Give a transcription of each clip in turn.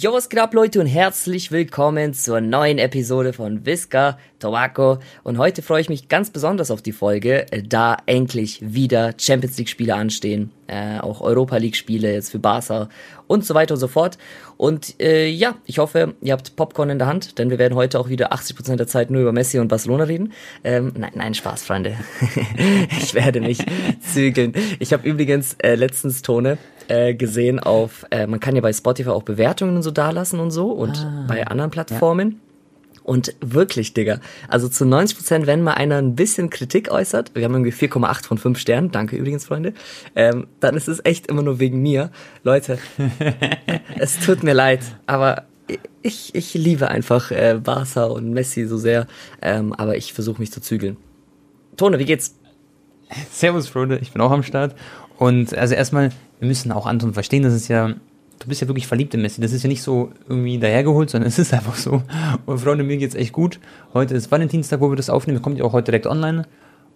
Jo, was geht ab, Leute, und herzlich willkommen zur neuen Episode von Visca Tobacco. Und heute freue ich mich ganz besonders auf die Folge, äh, da endlich wieder Champions League-Spiele anstehen, äh, auch Europa League-Spiele jetzt für Barca und so weiter und so fort. Und äh, ja, ich hoffe, ihr habt Popcorn in der Hand, denn wir werden heute auch wieder 80% der Zeit nur über Messi und Barcelona reden. Ähm, nein, nein, Spaß, Freunde. ich werde mich zügeln. Ich habe übrigens äh, letztens Tone äh, gesehen auf, äh, man kann ja bei Spotify auch Bewertungen und so dalassen und so und ah, bei anderen Plattformen. Ja. Und wirklich, Digga, also zu 90 Prozent, wenn mal einer ein bisschen Kritik äußert, wir haben irgendwie 4,8 von 5 Sternen, danke übrigens, Freunde, ähm, dann ist es echt immer nur wegen mir. Leute, es tut mir leid, aber ich, ich liebe einfach äh, Barca und Messi so sehr, ähm, aber ich versuche mich zu zügeln. Tone, wie geht's? Servus, Freunde, ich bin auch am Start. Und also erstmal, wir müssen auch Anton verstehen, das ist ja, du bist ja wirklich verliebt in Messi. Das ist ja nicht so irgendwie dahergeholt, sondern es ist einfach so. Und Freunde, mir geht's echt gut. Heute ist Valentinstag, wo wir das aufnehmen. Kommt ja auch heute direkt online.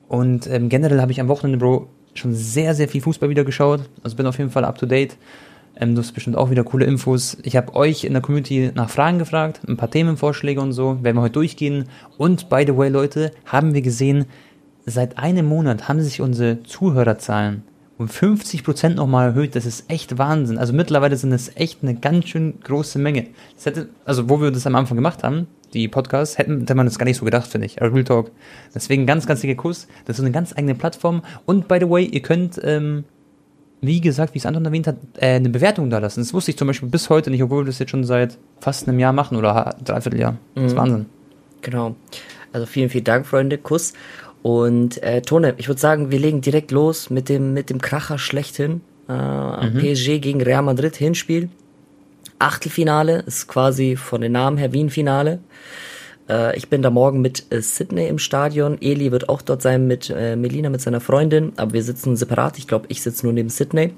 Und ähm, generell habe ich am Wochenende, Bro, schon sehr, sehr viel Fußball wieder geschaut. Also bin auf jeden Fall up to date. Ähm, du hast bestimmt auch wieder coole Infos. Ich habe euch in der Community nach Fragen gefragt, ein paar Themenvorschläge und so. Werden wir heute durchgehen. Und by the way, Leute, haben wir gesehen, seit einem Monat haben sich unsere Zuhörerzahlen um 50 Prozent nochmal erhöht. Das ist echt Wahnsinn. Also mittlerweile sind das echt eine ganz schön große Menge. Das hätte, also wo wir das am Anfang gemacht haben, die Podcasts, hätten, hätte man das gar nicht so gedacht, finde ich. Real Talk. Deswegen ganz, ganz dicker Kuss. Das ist eine ganz eigene Plattform. Und by the way, ihr könnt, ähm, wie gesagt, wie es Anton erwähnt hat, äh, eine Bewertung da lassen. Das wusste ich zum Beispiel bis heute nicht, obwohl wir das jetzt schon seit fast einem Jahr machen oder dreiviertel Jahr. Das ist mhm. Wahnsinn. Genau. Also vielen, vielen Dank, Freunde. Kuss. Und äh, Tone, ich würde sagen, wir legen direkt los mit dem, mit dem Kracher schlechthin. Äh, mhm. PSG gegen Real Madrid Hinspiel. Achtelfinale ist quasi von den Namen her wie ein Finale. Äh, ich bin da morgen mit äh, Sydney im Stadion. Eli wird auch dort sein mit äh, Melina, mit seiner Freundin. Aber wir sitzen separat. Ich glaube, ich sitze nur neben Sydney.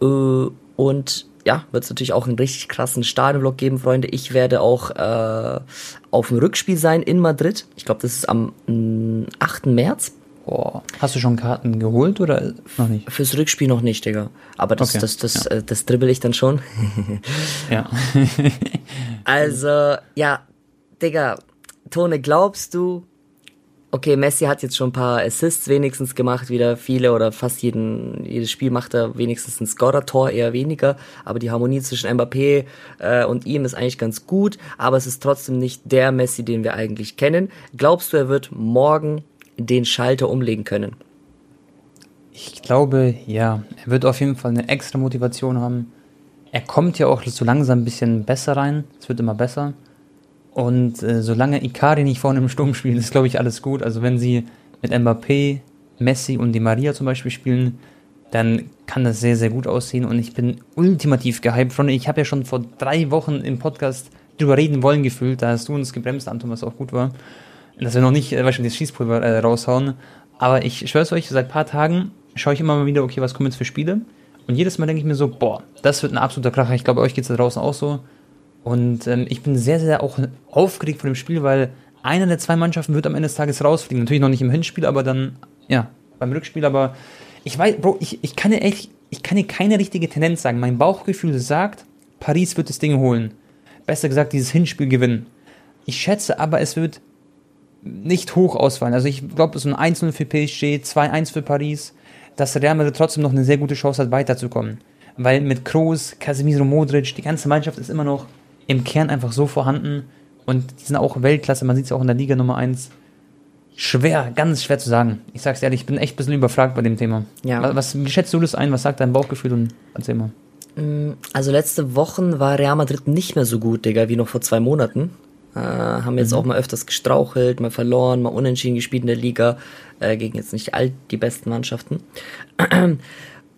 Äh, und ja, wird es natürlich auch einen richtig krassen Stadionblock geben, Freunde. Ich werde auch äh, auf dem Rückspiel sein in Madrid. Ich glaube, das ist am mh, 8. März. Boah. Hast du schon Karten geholt oder noch nicht? Fürs Rückspiel noch nicht, Digga. Aber das, okay. das, das, das, ja. äh, das dribbel ich dann schon. ja. also, ja, Digga, Tone, glaubst du, okay, Messi hat jetzt schon ein paar Assists wenigstens gemacht, wieder viele oder fast jeden, jedes Spiel macht er wenigstens ein Scorer-Tor, eher weniger, aber die Harmonie zwischen Mbappé äh, und ihm ist eigentlich ganz gut, aber es ist trotzdem nicht der Messi, den wir eigentlich kennen. Glaubst du, er wird morgen den Schalter umlegen können? Ich glaube, ja. Er wird auf jeden Fall eine extra Motivation haben. Er kommt ja auch so langsam ein bisschen besser rein. Es wird immer besser. Und äh, solange Ikari nicht vorne im Sturm spielt, ist, glaube ich, alles gut. Also wenn sie mit Mbappé, Messi und Di Maria zum Beispiel spielen, dann kann das sehr, sehr gut aussehen. Und ich bin ultimativ gehypt. Freunde, ich habe ja schon vor drei Wochen im Podcast drüber reden wollen gefühlt. Da hast du uns gebremst, Anton, was auch gut war. Dass wir noch nicht äh, wahrscheinlich das Schießpulver äh, raushauen. Aber ich schwör's euch, seit paar Tagen schaue ich immer mal wieder, okay, was kommen jetzt für Spiele? Und jedes Mal denke ich mir so, boah, das wird ein absoluter Kracher. Ich glaube, euch geht's da draußen auch so. Und ähm, ich bin sehr, sehr auch aufgeregt vor dem Spiel, weil einer der zwei Mannschaften wird am Ende des Tages rausfliegen. Natürlich noch nicht im Hinspiel, aber dann, ja, beim Rückspiel. Aber ich weiß, Bro, ich, ich kann dir echt, ich kann dir keine richtige Tendenz sagen. Mein Bauchgefühl sagt, Paris wird das Ding holen. Besser gesagt, dieses Hinspiel gewinnen. Ich schätze aber, es wird nicht hoch ausfallen. Also ich glaube, so ein 1-0 für PSG, 2-1 für Paris, dass Real Madrid trotzdem noch eine sehr gute Chance hat, weiterzukommen. Weil mit Kroos, Casemiro, Modric, die ganze Mannschaft ist immer noch im Kern einfach so vorhanden und die sind auch Weltklasse, man sieht es auch in der Liga Nummer 1. Schwer, ganz schwer zu sagen. Ich sag's ehrlich, ich bin echt ein bisschen überfragt bei dem Thema. Ja. Was, wie schätzt du das ein? Was sagt dein Bauchgefühl und erzähl mal. Mm, also letzte Wochen war Real Madrid nicht mehr so gut, Digga, wie noch vor zwei Monaten. Äh, haben jetzt mhm. auch mal öfters gestrauchelt, mal verloren, mal unentschieden gespielt in der Liga, äh, gegen jetzt nicht all die besten Mannschaften.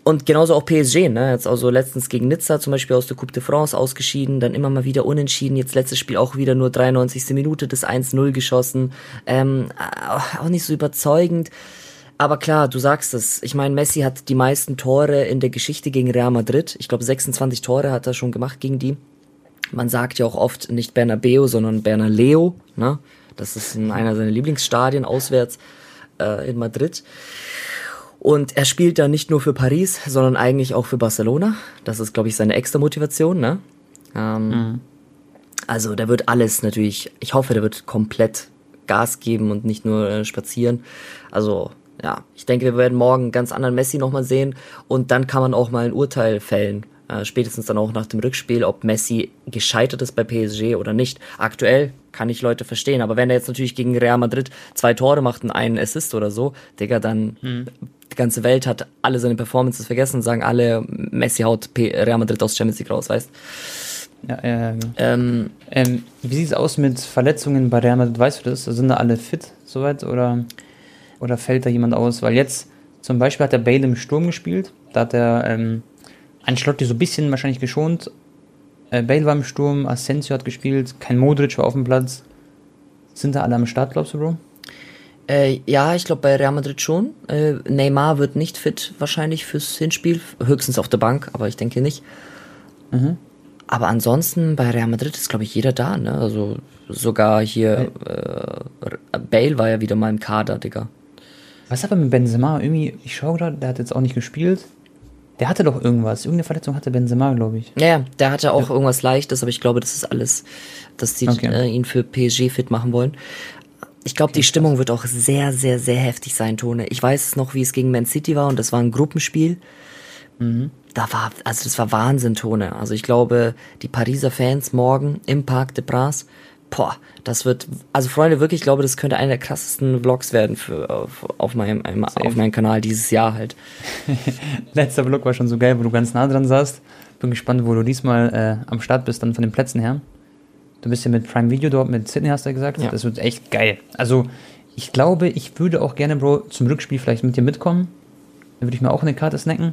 Und genauso auch PSG, ne? Jetzt also letztens gegen Nizza zum Beispiel aus der Coupe de France ausgeschieden, dann immer mal wieder unentschieden, jetzt letztes Spiel auch wieder nur 93. Minute das 1-0 geschossen. Ähm, auch nicht so überzeugend. Aber klar, du sagst es. Ich meine, Messi hat die meisten Tore in der Geschichte gegen Real Madrid. Ich glaube, 26 Tore hat er schon gemacht gegen die. Man sagt ja auch oft nicht Bernabeu, sondern Bernaleo. Ne? Das ist in einer seiner Lieblingsstadien auswärts äh, in Madrid. Und er spielt da nicht nur für Paris, sondern eigentlich auch für Barcelona. Das ist, glaube ich, seine extra Motivation, ne? Ähm, mhm. Also der wird alles natürlich, ich hoffe, der wird komplett Gas geben und nicht nur äh, spazieren. Also ja, ich denke, wir werden morgen einen ganz anderen Messi nochmal sehen und dann kann man auch mal ein Urteil fällen. Äh, spätestens dann auch nach dem Rückspiel, ob Messi gescheitert ist bei PSG oder nicht. Aktuell kann ich Leute verstehen, aber wenn er jetzt natürlich gegen Real Madrid zwei Tore macht und einen Assist oder so, Digga, dann hm. Die ganze Welt hat alle seine Performances vergessen und sagen alle, Messi haut Real Madrid aus Champions League raus, weißt ja, ja, ja. Genau. Ähm, ähm, wie sieht es aus mit Verletzungen bei Real Madrid? Weißt du das? Sind da alle fit soweit oder, oder fällt da jemand aus? Weil jetzt zum Beispiel hat der Bale im Sturm gespielt. Da hat er ähm, Ancelotti so ein bisschen wahrscheinlich geschont. Äh, Bale war im Sturm, Asensio hat gespielt, kein Modric war auf dem Platz. Sind da alle am Start, glaubst du, Bro? Äh, ja, ich glaube bei Real Madrid schon. Äh, Neymar wird nicht fit wahrscheinlich fürs Hinspiel, höchstens auf der Bank, aber ich denke nicht. Mhm. Aber ansonsten bei Real Madrid ist, glaube ich, jeder da, ne? Also sogar hier äh, Bale war ja wieder mal im Kader, Digga. Was aber mit Benzema? Irgendwie, ich schaue gerade, der hat jetzt auch nicht gespielt. Der hatte doch irgendwas. Irgendeine Verletzung hatte Benzema, glaube ich. Ja, ja, der hatte auch ja. irgendwas Leichtes, aber ich glaube, das ist alles, dass die okay. äh, ihn für PSG fit machen wollen. Ich glaube, die Stimmung wird auch sehr, sehr, sehr heftig sein, Tone. Ich weiß noch, wie es gegen Man City war und das war ein Gruppenspiel. Mhm. Da war, also das war Wahnsinn, Tone. Also ich glaube, die Pariser Fans morgen im Parc de Pras, boah, das wird, also Freunde, wirklich, ich glaube, das könnte einer der krassesten Vlogs werden für, auf, auf, meinem, auf meinem Kanal dieses Jahr halt. Letzter Vlog war schon so geil, wo du ganz nah dran saßt. Bin gespannt, wo du diesmal äh, am Start bist, dann von den Plätzen her. Du bist ja mit Prime Video dort, mit Sydney hast du ja gesagt. Ja. Das wird echt geil. Also, ich glaube, ich würde auch gerne, Bro, zum Rückspiel vielleicht mit dir mitkommen. Dann würde ich mir auch eine Karte snacken.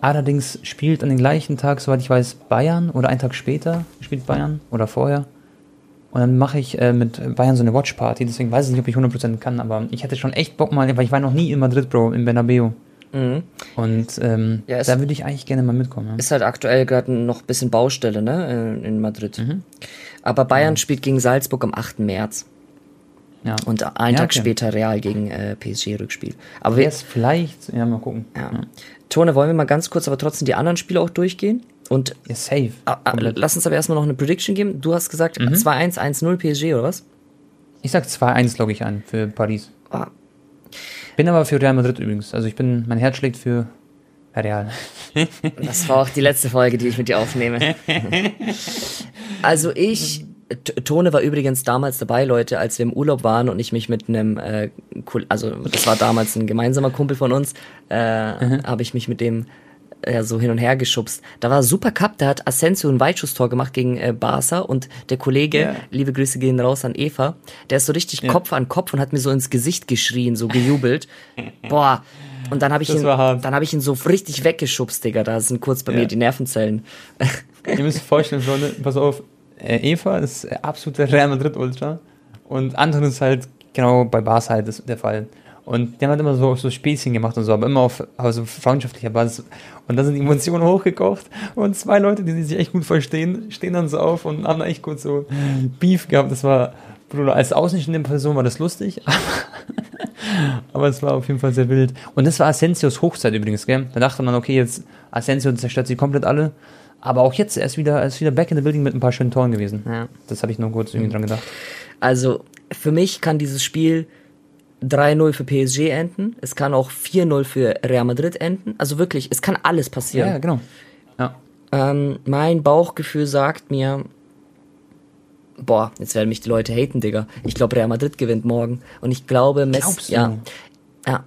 Allerdings spielt an den gleichen Tag, soweit ich weiß, Bayern oder einen Tag später spielt Bayern oder vorher. Und dann mache ich äh, mit Bayern so eine Watchparty, deswegen weiß ich nicht, ob ich 100% kann, aber ich hätte schon echt Bock mal, weil ich war noch nie in Madrid, Bro, in Bernabeu. Mhm. Und ähm, ja, da würde ich eigentlich gerne mal mitkommen. Ja. Ist halt aktuell gerade noch ein bisschen Baustelle, ne, in, Madrid. Mhm. Aber Bayern ja. spielt gegen Salzburg am 8. März. Ja. Und einen Tag okay. später Real gegen äh, PSG-Rückspiel. Aber wir, vielleicht, ja, mal gucken. Ja. Tone, wollen wir mal ganz kurz aber trotzdem die anderen Spiele auch durchgehen? Und ja, safe. Ah, ah, lass uns aber erstmal noch eine Prediction geben. Du hast gesagt mhm. 2-1, 1-0 PSG, oder was? Ich sag 2-1 logge ich an für Paris. Ah. Bin aber für Real Madrid übrigens. Also ich bin, mein Herz schlägt für Real. das war auch die letzte Folge, die ich mit dir aufnehme. also ich Tone war übrigens damals dabei, Leute, als wir im Urlaub waren und ich mich mit einem, äh, also das war damals ein gemeinsamer Kumpel von uns, äh, mhm. habe ich mich mit dem ja, so hin und her geschubst. Da war Super Cup, da hat Asensio ein Weitschusstor gemacht gegen äh, Barca und der Kollege, yeah. liebe Grüße gehen raus an Eva, der ist so richtig yeah. Kopf an Kopf und hat mir so ins Gesicht geschrien, so gejubelt. Boah. Und dann habe ich, ihn, dann hab ich ihn so richtig weggeschubst, Digga. Da sind kurz bei yeah. mir die Nervenzellen. Ihr müsst euch vorstellen, Freunde, pass auf, äh, Eva ist absoluter Real Madrid Ultra und andere ist halt genau bei Bars halt der Fall. Und die haben halt immer so, so Späßchen gemacht und so, aber immer auf also freundschaftlicher Basis. Und da sind die Emotionen hochgekocht und zwei Leute, die sich echt gut verstehen, stehen dann so auf und haben echt gut so Beef gehabt. Das war, Bruder, als außenstehende Person war das lustig, aber es war auf jeden Fall sehr wild. Und das war Asensios Hochzeit übrigens, gell? Da dachte man, okay, jetzt Asensio zerstört sie komplett alle. Aber auch jetzt, er ist wieder, er ist wieder back in the building mit ein paar schönen Toren gewesen. Ja. Das habe ich nur kurz irgendwie dran gedacht. Also, für mich kann dieses Spiel 3-0 für PSG enden. Es kann auch 4-0 für Real Madrid enden. Also wirklich, es kann alles passieren. Ja, genau. Ja. Ähm, mein Bauchgefühl sagt mir, boah, jetzt werden mich die Leute haten, Digga. Ich glaube, Real Madrid gewinnt morgen. Und ich glaube, Messi, ja, ja.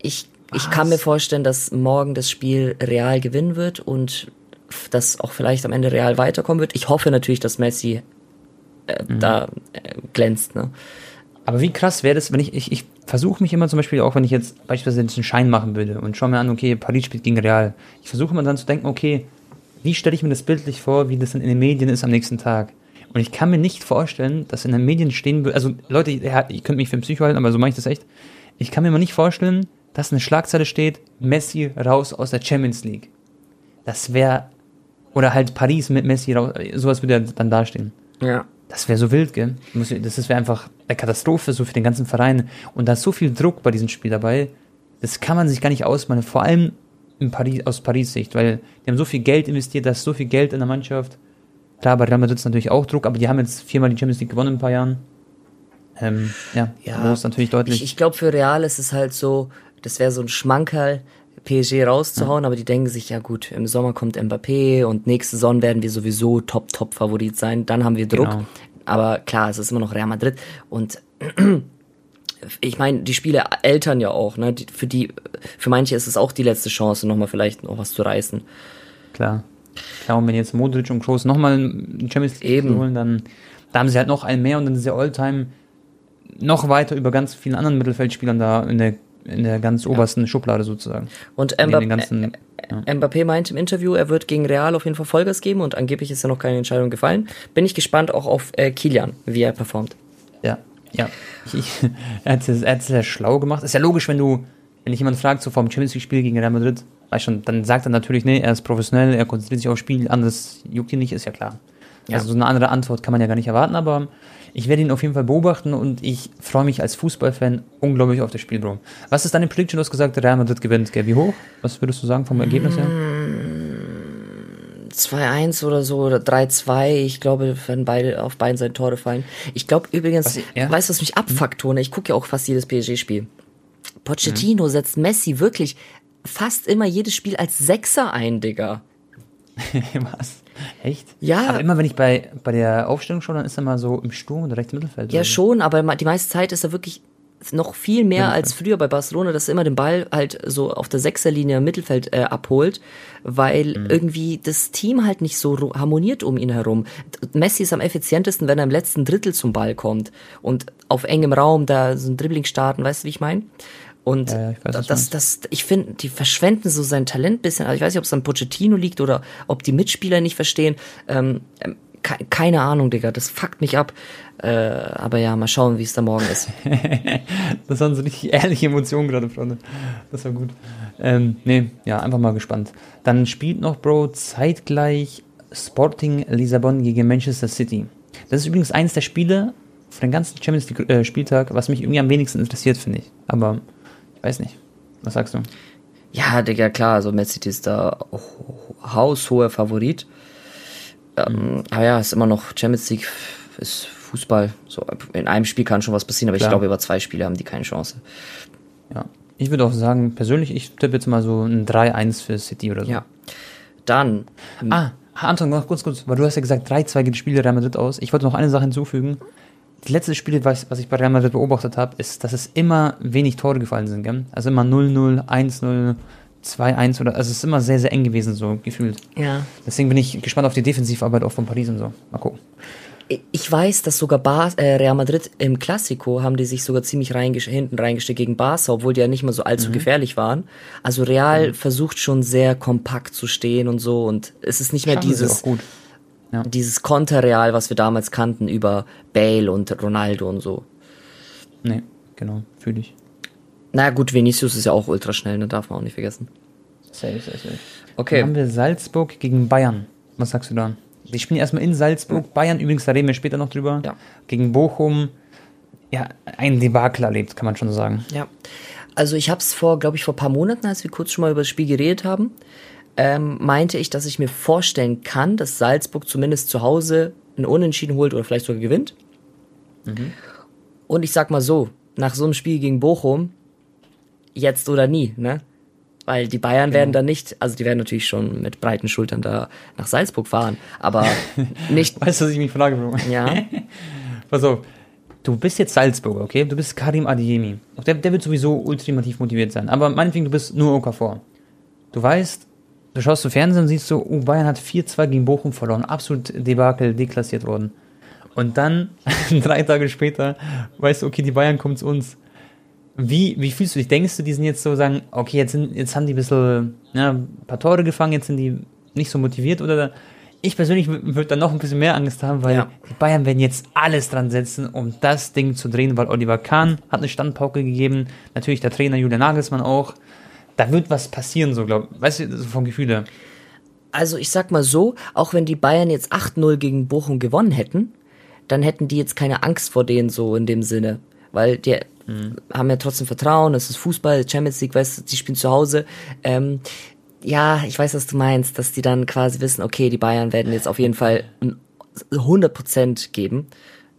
Ich, ich kann mir vorstellen, dass morgen das Spiel Real gewinnen wird und dass auch vielleicht am Ende Real weiterkommen wird. Ich hoffe natürlich, dass Messi äh, mhm. da äh, glänzt. Ne? Aber wie krass wäre das, wenn ich, ich, ich versuche mich immer zum Beispiel, auch wenn ich jetzt beispielsweise einen Schein machen würde und schaue mir an, okay, Paris spielt gegen Real. Ich versuche immer dann zu denken, okay, wie stelle ich mir das bildlich vor, wie das dann in den Medien ist am nächsten Tag. Und ich kann mir nicht vorstellen, dass in den Medien stehen würde, also Leute, ihr, ihr könnt mich für ein Psycho halten, aber so mache ich das echt. Ich kann mir mal nicht vorstellen, dass eine Schlagzeile steht, Messi raus aus der Champions League. Das wäre oder halt Paris mit Messi, sowas würde dann dastehen. Ja. Das wäre so wild, gell? Das wäre einfach eine Katastrophe so für den ganzen Verein. Und da ist so viel Druck bei diesem Spiel dabei, das kann man sich gar nicht ausmalen. Vor allem in Paris, aus Paris Sicht, weil die haben so viel Geld investiert, da ist so viel Geld in der Mannschaft. Klar, bei Real Madrid ist natürlich auch Druck, aber die haben jetzt viermal die Champions League gewonnen in ein paar Jahren. Ähm, ja, ja ist natürlich deutlich. Ich, ich glaube, für Real ist es halt so, das wäre so ein Schmankerl, PSG rauszuhauen, aber die denken sich, ja gut, im Sommer kommt Mbappé und nächste Saison werden wir sowieso Top-Top-Favorit sein, dann haben wir Druck. Genau. Aber klar, es ist immer noch Real Madrid und ich meine, die Spiele Eltern ja auch, ne? für die, für manche ist es auch die letzte Chance, nochmal vielleicht noch was zu reißen. Klar. Klar, und wenn jetzt Modric und Kroos nochmal ein Champions League Eben. holen, dann da haben sie halt noch einen mehr und dann ist der Alltime noch weiter über ganz vielen anderen Mittelfeldspielern da in der, in der ganz ja. obersten Schublade sozusagen. Und Mbappé, ganzen, ja. Mbappé meint im Interview, er wird gegen Real auf jeden Fall Vollgas geben und angeblich ist ja noch keine Entscheidung gefallen. Bin ich gespannt auch auf äh, Kilian, wie er performt. Ja, ja. Ich, er hat es sehr schlau gemacht. Ist ja logisch, wenn du, wenn dich jemand fragt, so vom Champions League-Spiel gegen Real Madrid, weißt schon, dann sagt er natürlich, nee, er ist professionell, er konzentriert sich aufs Spiel, anders juckt ihn nicht, ist ja klar. Ja. Also so eine andere Antwort kann man ja gar nicht erwarten, aber ich werde ihn auf jeden Fall beobachten und ich freue mich als Fußballfan unglaublich auf das Spiel, Bro. Was ist deine Prediction? Du hast gesagt, Real Madrid gewinnt, gell? Wie hoch? Was würdest du sagen vom Ergebnis her? 2-1 oder so oder 3-2. Ich glaube, wenn beide auf beiden Seiten Tore fallen. Ich glaube übrigens, was, ja? weißt du, was mich abfuckt, Tone? Ich gucke ja auch fast jedes PSG-Spiel. Pochettino mhm. setzt Messi wirklich fast immer jedes Spiel als Sechser ein, Digga. was? Echt? Ja. Aber immer wenn ich bei, bei der Aufstellung schaue, dann ist er mal so im Sturm oder rechts Mittelfeld. Ja, schon, aber die meiste Zeit ist er wirklich noch viel mehr Mittelfeld. als früher bei Barcelona, dass er immer den Ball halt so auf der Sechserlinie im Mittelfeld äh, abholt, weil mhm. irgendwie das Team halt nicht so harmoniert um ihn herum. Messi ist am effizientesten, wenn er im letzten Drittel zum Ball kommt und auf engem Raum da so ein Dribbling starten, weißt du, wie ich meine? Und ja, ja, ich weiß, das, das, ich finde, die verschwenden so sein Talent bisschen. Also ich weiß nicht, ob es an Pochettino liegt oder ob die Mitspieler nicht verstehen. Ähm, ähm keine Ahnung, Digga, das fuckt mich ab. Äh, aber ja, mal schauen, wie es da morgen ist. das waren so richtig ehrliche Emotionen gerade, Freunde. Das war gut. Ähm, nee, ja, einfach mal gespannt. Dann spielt noch, Bro, zeitgleich Sporting Lissabon gegen Manchester City. Das ist übrigens eines der Spiele für den ganzen Champions League äh, Spieltag, was mich irgendwie am wenigsten interessiert, finde ich. Aber weiß nicht. Was sagst du? Ja, Digga, klar, also Man City ist da haushoher Favorit. Ähm, aber ja, ist immer noch Champions League, ist Fußball. So, in einem Spiel kann schon was passieren, aber Klar. ich glaube, über zwei Spiele haben die keine Chance. Ja. Ich würde auch sagen, persönlich, ich tippe jetzt mal so ein 3-1 für City oder so. Ja. Dann. Ah, Anton, noch kurz, kurz, weil du hast ja gesagt, 3-2 geht das Spiel Real Madrid aus. Ich wollte noch eine Sache hinzufügen. Die letzte Spiele, was, was ich bei Real Madrid beobachtet habe, ist, dass es immer wenig Tore gefallen sind, gell? Also immer 0-0, 1-0, 2-1 oder, also es ist immer sehr, sehr eng gewesen, so gefühlt. Ja. Deswegen bin ich gespannt auf die Defensivarbeit auch von Paris und so. Mal gucken. Ich weiß, dass sogar Bar äh, Real Madrid im Klassiko haben die sich sogar ziemlich reinges hinten reingestellt gegen Barca, obwohl die ja nicht mal so allzu mhm. gefährlich waren. Also Real mhm. versucht schon sehr kompakt zu stehen und so und es ist nicht mehr Schaffen dieses ja. dieses Konterreal, was wir damals kannten über Bale und Ronaldo und so. Nee, genau, fühle ich. Na gut, Vinicius ist ja auch ultra schnell, ne? darf man auch nicht vergessen. Safe, safe, safe. Okay. Dann haben wir Salzburg gegen Bayern. Was sagst du da? Wir spielen erstmal in Salzburg. Bayern übrigens, da reden wir später noch drüber. Ja. Gegen Bochum. Ja, ein Debakel erlebt, kann man schon sagen. Ja. Also ich habe es vor, glaube ich, vor paar Monaten, als wir kurz schon mal über das Spiel geredet haben, ähm, meinte ich, dass ich mir vorstellen kann, dass Salzburg zumindest zu Hause ein Unentschieden holt oder vielleicht sogar gewinnt. Mhm. Und ich sag mal so, nach so einem Spiel gegen Bochum, jetzt oder nie, ne? Weil die Bayern genau. werden dann nicht, also die werden natürlich schon mit breiten Schultern da nach Salzburg fahren, aber nicht. weißt du, was ich mich frage, Bro? Ja. Pass auf, du bist jetzt Salzburger, okay? Du bist Karim Adiemi. Der, der wird sowieso ultimativ motiviert sein. Aber meinetwegen, du bist nur Okafor. Du weißt, du schaust zu Fernsehen und siehst so, oh, Bayern hat 4-2 gegen Bochum verloren. Absolut Debakel, deklassiert worden. Und dann, drei Tage später, weißt du, okay, die Bayern kommen zu uns. Wie, wie fühlst du dich? Denkst du, die sind jetzt so sagen, okay, jetzt, sind, jetzt haben die ein bisschen ja, ein paar Tore gefangen, jetzt sind die nicht so motiviert? Oder ich persönlich würde dann noch ein bisschen mehr Angst haben, weil ja. die Bayern werden jetzt alles dran setzen, um das Ding zu drehen, weil Oliver Kahn hat eine Standpauke gegeben, natürlich der Trainer Julian Nagelsmann auch. Da wird was passieren, so glaube ich. Weißt du, so vom Gefühl her. Also ich sag mal so, auch wenn die Bayern jetzt 8-0 gegen Bochum gewonnen hätten, dann hätten die jetzt keine Angst vor denen so in dem Sinne. Weil die, mhm. haben ja trotzdem Vertrauen, es ist Fußball, Champions League, weißt du, die spielen zu Hause. Ähm, ja, ich weiß, was du meinst, dass die dann quasi wissen, okay, die Bayern werden jetzt auf jeden Fall ein 100% geben.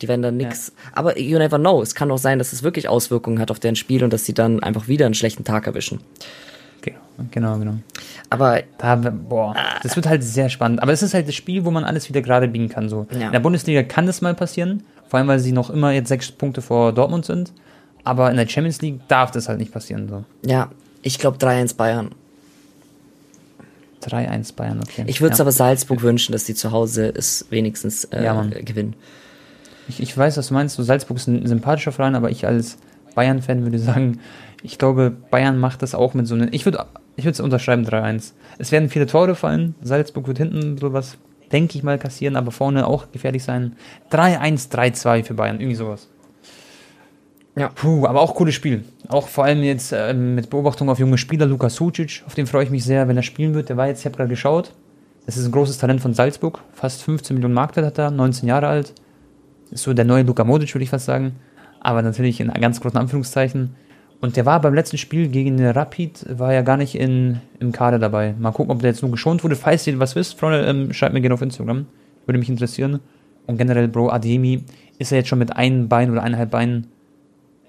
Die werden dann nix. Ja. Aber you never know. Es kann auch sein, dass es wirklich Auswirkungen hat auf deren Spiel und dass sie dann einfach wieder einen schlechten Tag erwischen. Genau, genau. Aber da, boah, das wird halt sehr spannend. Aber es ist halt das Spiel, wo man alles wieder gerade biegen kann. So. Ja. In der Bundesliga kann das mal passieren, vor allem weil sie noch immer jetzt sechs Punkte vor Dortmund sind. Aber in der Champions League darf das halt nicht passieren. So. Ja, ich glaube 3-1 Bayern. 3-1 Bayern, okay. Ich würde es ja. aber Salzburg wünschen, dass die zu Hause es wenigstens äh, ja, gewinnen. Ich, ich weiß, was du meinst. So, Salzburg ist ein sympathischer Verein, aber ich als Bayern-Fan würde sagen, ich glaube, Bayern macht das auch mit so einem. Ich würde ich es unterschreiben 3-1. Es werden viele Tore fallen. Salzburg wird hinten sowas, denke ich mal, kassieren, aber vorne auch gefährlich sein. 3-1, 3-2 für Bayern, irgendwie sowas. Ja. Puh, aber auch cooles Spiel. Auch vor allem jetzt äh, mit Beobachtung auf junge Spieler, Lukas Sucic, auf den freue ich mich sehr, wenn er spielen wird. Der war jetzt, ich habe gerade geschaut, das ist ein großes Talent von Salzburg. Fast 15 Millionen Marktwert hat er, 19 Jahre alt. Ist so der neue Luka Modic, würde ich fast sagen. Aber natürlich in ganz großen Anführungszeichen. Und der war beim letzten Spiel gegen den Rapid, war ja gar nicht in, im Kader dabei. Mal gucken, ob der jetzt nur geschont wurde. Falls ihr was wisst, Freunde, ähm, schreibt mir gerne auf Instagram. Würde mich interessieren. Und generell, Bro, Ademi, ist er jetzt schon mit einem Bein oder eineinhalb Beinen,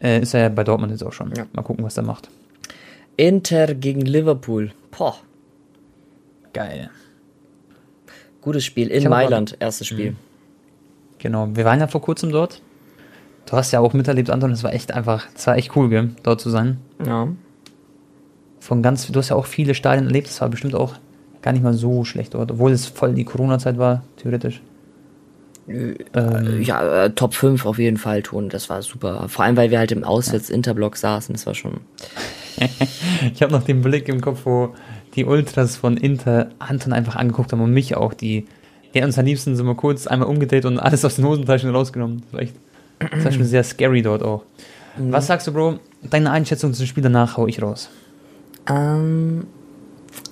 äh, ist er ja bei Dortmund jetzt auch schon. Ja. Mal gucken, was er macht. Inter gegen Liverpool. Poh. Geil. Gutes Spiel in Mailand, erstes Spiel. Mhm. Genau, wir waren ja vor kurzem dort. Du hast ja auch miterlebt, Anton, das war echt einfach, das war echt cool, gell, dort zu sein. Ja. Von ganz, du hast ja auch viele Stadien erlebt, das war bestimmt auch gar nicht mal so schlecht dort, obwohl es voll die Corona-Zeit war, theoretisch. Ähm, ja, äh, Top 5 auf jeden Fall tun, das war super. Vor allem, weil wir halt im Auswärts-Interblock saßen, das war schon. ich habe noch den Blick im Kopf, wo die Ultras von Inter Anton einfach angeguckt haben und mich auch, die ja, uns am liebsten sind wir kurz einmal umgedreht und alles aus den Hosentaschen rausgenommen. Das war echt, das war schon sehr scary dort auch. Mhm. Was sagst du, Bro? Deine Einschätzung zum Spiel danach hau ich raus. Ähm,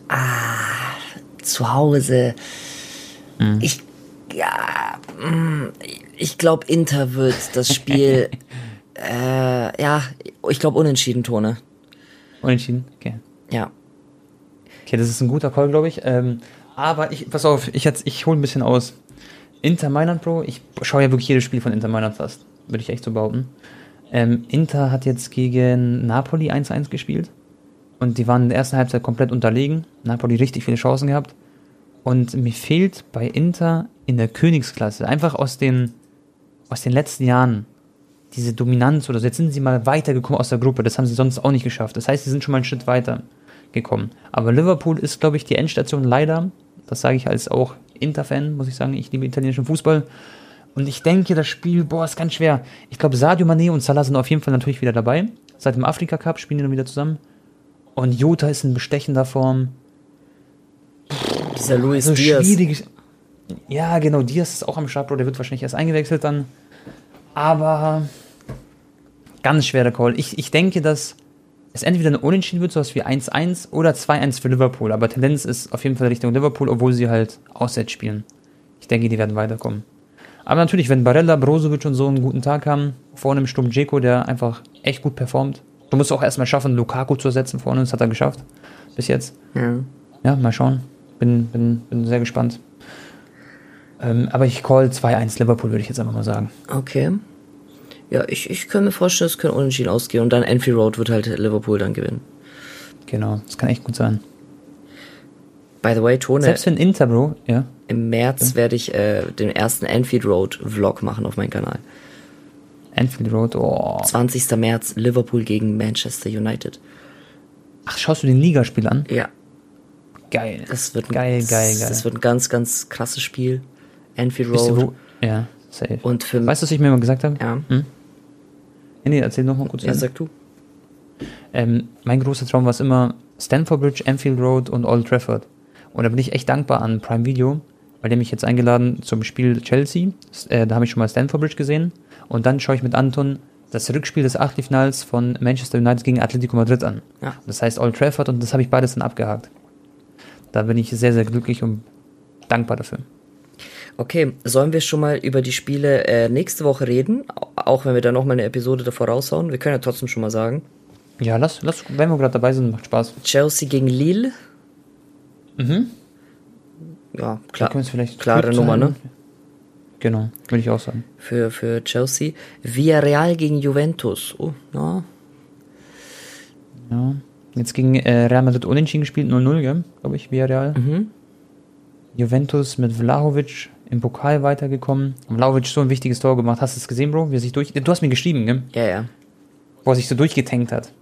ah, zu Hause. Mhm. Ich, ja, mm, ich glaube, Inter wird das Spiel, äh, ja, ich glaube, unentschieden, Tone. Unentschieden? Okay. Ja. Okay, das ist ein guter Call, glaube ich. Ähm, aber ich, pass auf, ich, ich hole ein bisschen aus. Inter Mailand, Bro, ich schaue ja wirklich jedes Spiel von Inter Mailand fast. Würde ich echt so behaupten. Ähm, Inter hat jetzt gegen Napoli 1-1 gespielt. Und die waren in der ersten Halbzeit komplett unterlegen. Napoli richtig viele Chancen gehabt. Und mir fehlt bei Inter in der Königsklasse einfach aus den, aus den letzten Jahren diese Dominanz oder so. Jetzt sind sie mal weitergekommen aus der Gruppe. Das haben sie sonst auch nicht geschafft. Das heißt, sie sind schon mal einen Schritt weiter gekommen. Aber Liverpool ist, glaube ich, die Endstation leider das sage ich als auch Inter-Fan, muss ich sagen. Ich liebe italienischen Fußball. Und ich denke, das Spiel, boah, ist ganz schwer. Ich glaube, Sadio Mané und Salah sind auf jeden Fall natürlich wieder dabei. Seit dem Afrika Cup spielen die dann wieder zusammen. Und Jota ist in bestechender Form. Dieser Luis also Diaz. Schwierig. Ja, genau, Diaz ist auch am Start, Bro. Der wird wahrscheinlich erst eingewechselt dann. Aber ganz schwerer Call. Ich, ich denke, dass es entweder eine Unentschieden wird, sowas wie 1-1 oder 2-1 für Liverpool. Aber Tendenz ist auf jeden Fall Richtung Liverpool, obwohl sie halt auswärts spielen. Ich denke, die werden weiterkommen. Aber natürlich, wenn Barella, Brozovic und so einen guten Tag haben, vorne im Sturm Dzeko, der einfach echt gut performt. Du musst auch erstmal schaffen, Lukaku zu ersetzen vorne, das hat er geschafft. Bis jetzt. Ja. Ja, mal schauen. Bin, bin, bin sehr gespannt. Ähm, aber ich call 2-1 Liverpool, würde ich jetzt einfach mal sagen. Okay. Ja, ich, ich kann mir vorstellen, es könnte unentschieden ausgehen und dann Enfield Road wird halt Liverpool dann gewinnen. Genau, das kann echt gut sein. By the way, Tone. Selbst wenn Inter, Bro, ja. Im März ja. werde ich äh, den ersten Enfield Road Vlog machen auf meinem Kanal. Enfield Road, oh. 20. März, Liverpool gegen Manchester United. Ach, schaust du den Ligaspiel an? Ja. Geil. Das wird ein, geil, geil, geil. Das wird ein ganz, ganz krasses Spiel. Enfield Road. Du, ja, safe. Und für weißt du, was ich mir mal gesagt habe? Ja. Hm? Nee, erzähl noch mal kurz. Ja, sag du. Ähm, mein großer Traum war es immer Stanford Bridge, Anfield Road und Old Trafford. Und da bin ich echt dankbar an Prime Video, weil der mich jetzt eingeladen zum Spiel Chelsea. Äh, da habe ich schon mal Stanford Bridge gesehen. Und dann schaue ich mit Anton das Rückspiel des Achtelfinals von Manchester United gegen Atletico Madrid an. Ja. Das heißt Old Trafford und das habe ich beides dann abgehakt. Da bin ich sehr, sehr glücklich und dankbar dafür. Okay, sollen wir schon mal über die Spiele äh, nächste Woche reden? Auch wenn wir da nochmal eine Episode davor raushauen. Wir können ja trotzdem schon mal sagen. Ja, lass, lass wenn wir gerade dabei sind, macht Spaß. Chelsea gegen Lille. Mhm. Ja, klar. Klare Nummer, ne? Genau, würde ich auch sagen. Für, für Chelsea. Villarreal gegen Juventus. Oh, ja. Ja. Jetzt gegen äh, Real Madrid unentschieden gespielt, 0-0, gell? Glaube ich, Villarreal. Mhm. Juventus mit Vlahovic im Pokal weitergekommen. Vlahovic so ein wichtiges Tor gemacht. Hast du es gesehen, Bro? Wie er sich durch. Du hast mir geschrieben, gell? Ja, ja. Wo er sich so durchgetankt hat.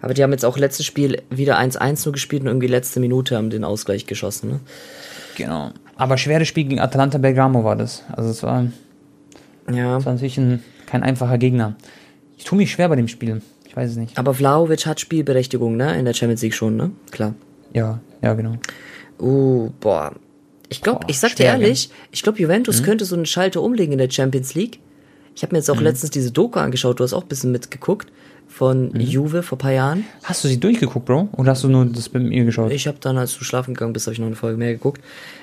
Aber die haben jetzt auch letztes Spiel wieder 1-1 nur gespielt und irgendwie letzte Minute haben den Ausgleich geschossen, ne? Genau. Aber schweres Spiel gegen Atalanta Bergamo war das. Also es war, Ja. es war natürlich ein, kein einfacher Gegner. Ich tue mich schwer bei dem Spiel. Ich weiß es nicht. Aber Vlaovic hat Spielberechtigung, ne? In der Champions League schon, ne? Klar. Ja, ja, genau. Uh, boah. Ich glaube, ich sag dir Mhm. ehrlich, ich glaube, Juventus könnte so einen Schalter umlegen in der Champions League. Ich habe mir jetzt auch Mhm. letztens diese Doku angeschaut, du hast auch ein bisschen mitgeguckt von Mhm. Juve vor ein paar Jahren. Hast du sie durchgeguckt, Bro? Oder hast du nur das bei mir geschaut? Ich habe dann, als du schlafen gegangen bist, habe ich noch eine Folge mehr geguckt.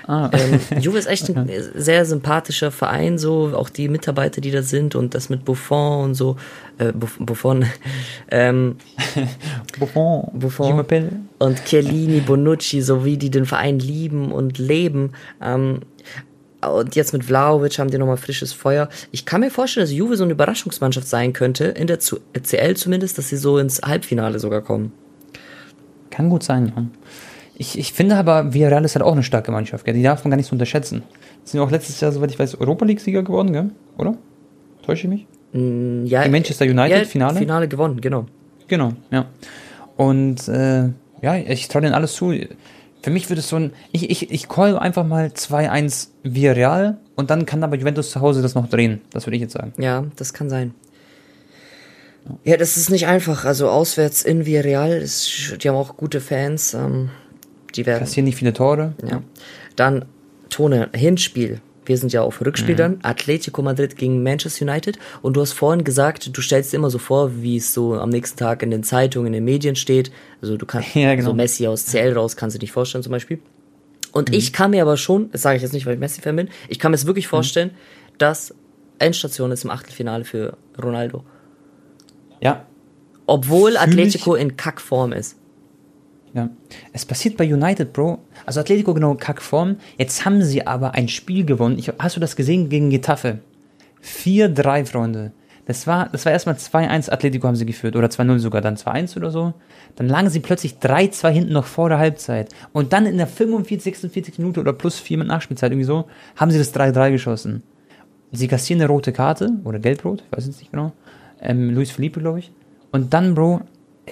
ah, Ähm, Juve ist echt ein sehr sympathischer Verein, so auch die Mitarbeiter, die da sind und das mit Buffon und so. Äh, Buff- Buffon. ähm, Buffon. Buffon. Und Chiellini, Bonucci, so wie die den Verein lieben und leben. Ähm, und jetzt mit Vlaovic haben die nochmal frisches Feuer. Ich kann mir vorstellen, dass Juve so eine Überraschungsmannschaft sein könnte, in der CL zumindest, dass sie so ins Halbfinale sogar kommen. Kann gut sein, ja. Ich, ich finde aber, Villarreal ist halt auch eine starke Mannschaft, gell? Die darf man gar nicht so unterschätzen. Sind ja auch letztes Jahr, soweit ich weiß, Europa League-Sieger geworden, gell? Oder? Täusche ich mich? Mm, Ja, Gegen Manchester United, ja, Finale? Finale gewonnen, genau. Genau, ja. Und äh, ja, ich traue denen alles zu. Für mich wird es so ein. Ich, ich, ich call einfach mal 2-1 Villarreal und dann kann aber Juventus zu Hause das noch drehen. Das würde ich jetzt sagen. Ja, das kann sein. Ja, das ist nicht einfach. Also auswärts in Villarreal, ist, die haben auch gute Fans. Ähm, die werden Kassieren nicht viele Tore. Ja. Dann Tone, Hinspiel. Wir sind ja auf Rückspiel dann. Atletico Madrid gegen Manchester United. Und du hast vorhin gesagt, du stellst immer so vor, wie es so am nächsten Tag in den Zeitungen, in den Medien steht. Also du kannst Ja, genau. so Messi aus CL raus, kannst du nicht vorstellen zum Beispiel. Und ich kann mir aber schon, das sage ich jetzt nicht, weil ich Messi-Fan bin, ich kann mir es wirklich vorstellen, dass Endstation ist im Achtelfinale für Ronaldo. Ja, Obwohl Fühl Atletico in Kackform ist. Ja. Es passiert bei United, Bro. Also Atletico genau Kackform. Jetzt haben sie aber ein Spiel gewonnen. Ich, hast du das gesehen gegen Getafe? 4-3, Freunde. Das war, das war erstmal 2-1 Atletico haben sie geführt. Oder 2-0 sogar, dann 2-1 oder so. Dann lagen sie plötzlich 3-2 hinten noch vor der Halbzeit. Und dann in der 45, 46 Minute oder plus 4 mit Nachspielzeit irgendwie so, haben sie das 3-3 geschossen. Sie kassieren eine rote Karte oder gelbrot, ich weiß jetzt nicht genau. Ähm, Luis Felipe, glaube ich. Und dann, Bro,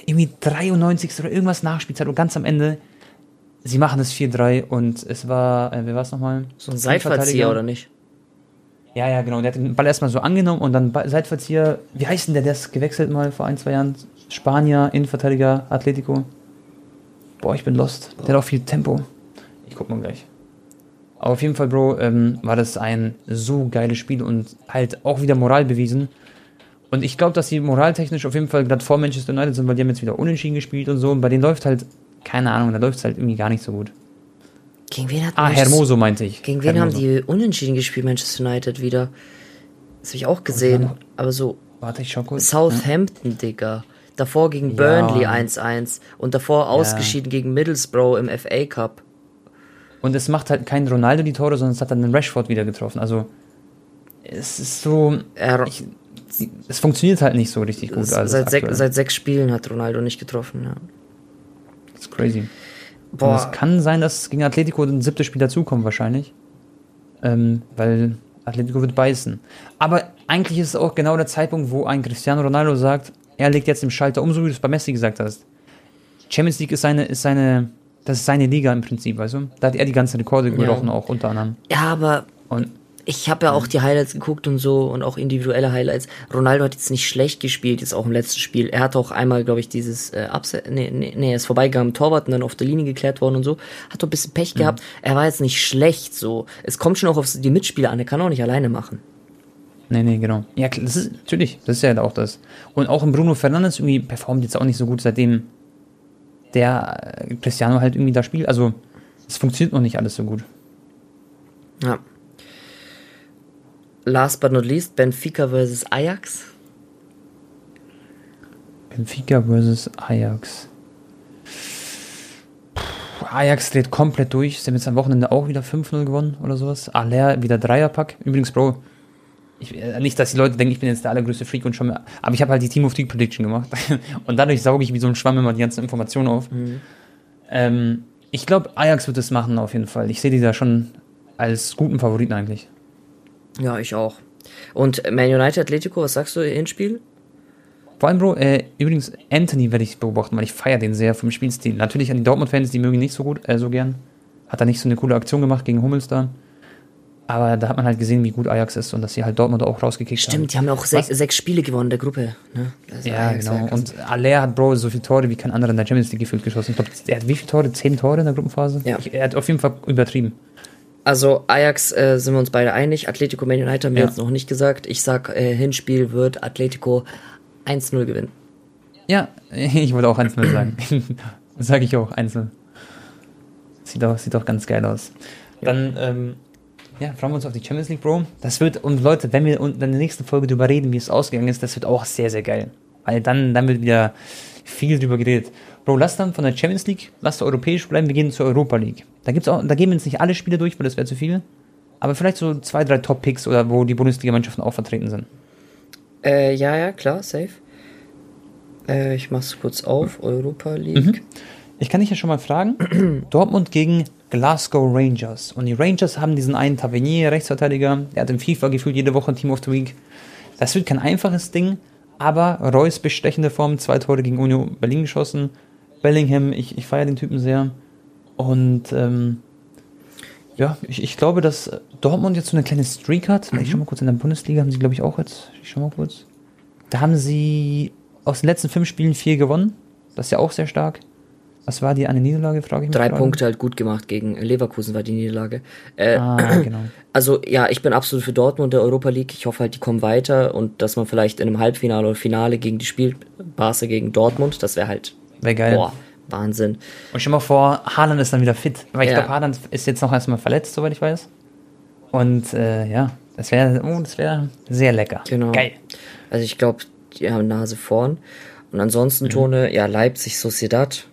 irgendwie 93. oder irgendwas Nachspielzeit und ganz am Ende, sie machen das 4-3 und es war, äh, wer war es nochmal? So ein Seitverzieher oder nicht? Ja, ja, genau. Der hat den Ball erstmal so angenommen und dann Seitverzieher. Wie heißt denn der? Der ist gewechselt mal vor ein, zwei Jahren. Spanier, Innenverteidiger, Atletico. Boah, ich bin lost. Der hat auch viel Tempo. Ich guck mal gleich. Aber auf jeden Fall, Bro, ähm, war das ein so geiles Spiel und halt auch wieder Moral bewiesen. Und ich glaube, dass sie moraltechnisch auf jeden Fall gerade vor Manchester United sind, weil die haben jetzt wieder unentschieden gespielt und so. Und bei denen läuft halt, keine Ahnung, da läuft es halt irgendwie gar nicht so gut. Gegen wen hat Ah, Manchester- Hermoso meinte ich. Gegen wen haben Hermoso. die unentschieden gespielt, Manchester United wieder? Das habe ich auch gesehen. Aber so Warte, ich schau kurz. Southampton, Digga. Davor gegen Burnley Ja. 1-1 und davor ausgeschieden gegen Middlesbrough im FA Cup. Und es macht halt kein Ronaldo die Tore, sondern es hat dann den Rashford wieder getroffen. Also es ist so, Er, ich, es funktioniert halt nicht so richtig gut. alles seit, sech, seit sechs Spielen hat Ronaldo nicht getroffen. Ja. das ist crazy. Und Boah, es kann sein, dass gegen Atletico ein siebtes Spiel dazukommt wahrscheinlich, ähm, weil Atletico wird beißen. Aber eigentlich ist es auch genau der Zeitpunkt, wo ein Cristiano Ronaldo sagt, er legt jetzt den Schalter um, so wie du es bei Messi gesagt hast. Champions League ist seine, ist seine, das ist seine Liga im Prinzip, weißt du? Da hat er die ganzen Rekorde gebrochen, auch unter anderem. ja, aber Und ich habe ja auch die Highlights geguckt und so und auch individuelle Highlights. Ronaldo hat jetzt nicht schlecht gespielt, jetzt auch im letzten Spiel. Er hat auch einmal, glaube ich, dieses äh, nee, nee, nee, er ist vorbeigegangen, Torwart und dann auf der Linie geklärt worden und so. Hat doch ein bisschen Pech gehabt. Er war jetzt nicht schlecht so. Es kommt schon auch auf die Mitspieler an, er kann auch nicht alleine machen. Nee, nee, genau. Ja, das ist natürlich, das ist ja auch das. Und auch im Bruno Fernandes irgendwie performt jetzt auch nicht so gut, seitdem der äh, Cristiano halt irgendwie da spielt. Also, es funktioniert noch nicht alles so gut. Ja. Last but not least, Benfica versus Ajax. Benfica versus Ajax. Puh, Ajax dreht komplett durch. Sie haben jetzt am Wochenende auch wieder 5-0 gewonnen oder sowas. Aller wieder Dreierpack. Übrigens, Bro, ich, äh, nicht, dass die Leute denken, ich bin jetzt der allergrößte Freak und schon mehr, aber ich habe halt die Team of the Prediction gemacht und dadurch sauge ich wie so ein Schwamm immer die ganzen Informationen auf. Mhm. Ähm, ich glaube, Ajax wird es machen auf jeden Fall. Ich sehe die da schon als guten Favoriten eigentlich. Ja, ich auch. Und Man United Atletico, was sagst du, Hinspiel? Vor allem, Bro, äh, übrigens, Anthony werde ich beobachten, weil ich feiere den sehr vom Spielstil. Natürlich an die Dortmund-Fans, die mögen ihn nicht so gut, äh, so gern. Hat er nicht so eine coole Aktion gemacht gegen Hummels da. Aber da hat man halt gesehen, wie gut Ajax ist und dass sie halt Dortmund auch rausgekickt Stimmt, haben. Stimmt, die haben ja auch sech, sechs Spiele gewonnen in der Gruppe. Ne? Ja, Ajax genau. Und Aller hat, Bro, so viele Tore wie kein anderer in der Champions League gefühlt geschossen. Ich glaube, er hat wie viele Tore? Zehn Tore in der Gruppenphase? Ja. Ich, er hat auf jeden Fall übertrieben. Also Ajax äh, sind wir uns beide einig. Atletico Man United haben wir ja. jetzt noch nicht gesagt. Ich sag, äh, Hinspiel wird Atletico 1-0 gewinnen. Ja, ich wollte auch 1-0 sagen. Sage ich auch, 1-0. Sieht auch, sieht auch ganz geil aus. Ja. Dann, ähm, ja, freuen wir uns auf die Champions League, Bro. Das wird, und Leute, wenn wir in der nächsten Folge darüber reden, wie es ausgegangen ist, das wird auch sehr, sehr geil. Weil dann, dann wird wieder viel drüber geredet. Bro, lass dann von der Champions League, lass europäisch bleiben, wir gehen zur Europa League. Da gibt's auch, da gehen wir jetzt nicht alle Spiele durch, weil das wäre zu viel. Aber vielleicht so zwei, drei Top-Picks oder wo die Bundesliga-Mannschaften auch vertreten sind. Äh, ja, ja, klar, safe. Äh, ich mach's kurz auf, Europa League. Mhm. Ich kann dich ja schon mal fragen. Dortmund gegen Glasgow Rangers. Und die Rangers haben diesen einen Tavernier, Rechtsverteidiger, der hat im FIFA gefühlt jede Woche ein Team of the Week. Das wird kein einfaches Ding, aber Reus bestechende Form, zwei Tore gegen Union Berlin geschossen. Bellingham, ich, ich feiere den Typen sehr. Und ähm, ja, ich, ich glaube, dass Dortmund jetzt so eine kleine Streak hat. Mhm. Ich schau mal kurz in der Bundesliga, haben sie, glaube ich, auch jetzt. Ich schau mal kurz. Da haben sie aus den letzten fünf Spielen vier gewonnen. Das ist ja auch sehr stark. Was war die eine Niederlage, frage ich mich. Drei gerade. Punkte halt gut gemacht gegen Leverkusen war die Niederlage. Äh, ah, genau. Also ja, ich bin absolut für Dortmund der Europa League. Ich hoffe halt, die kommen weiter und dass man vielleicht in einem Halbfinale oder Finale gegen die spielt, Barca gegen Dortmund, das wäre halt Wäre geil. Boah, Wahnsinn. Und stell mal vor, Haaland ist dann wieder fit. Weil ich ja. glaube, Haaland ist jetzt noch erstmal verletzt, soweit ich weiß. Und äh, ja, das wäre oh, das wäre sehr lecker. Genau. Geil. Also ich glaube, die haben Nase vorn. Und ansonsten, mhm. Tone, ja, Leipzig, Sociedad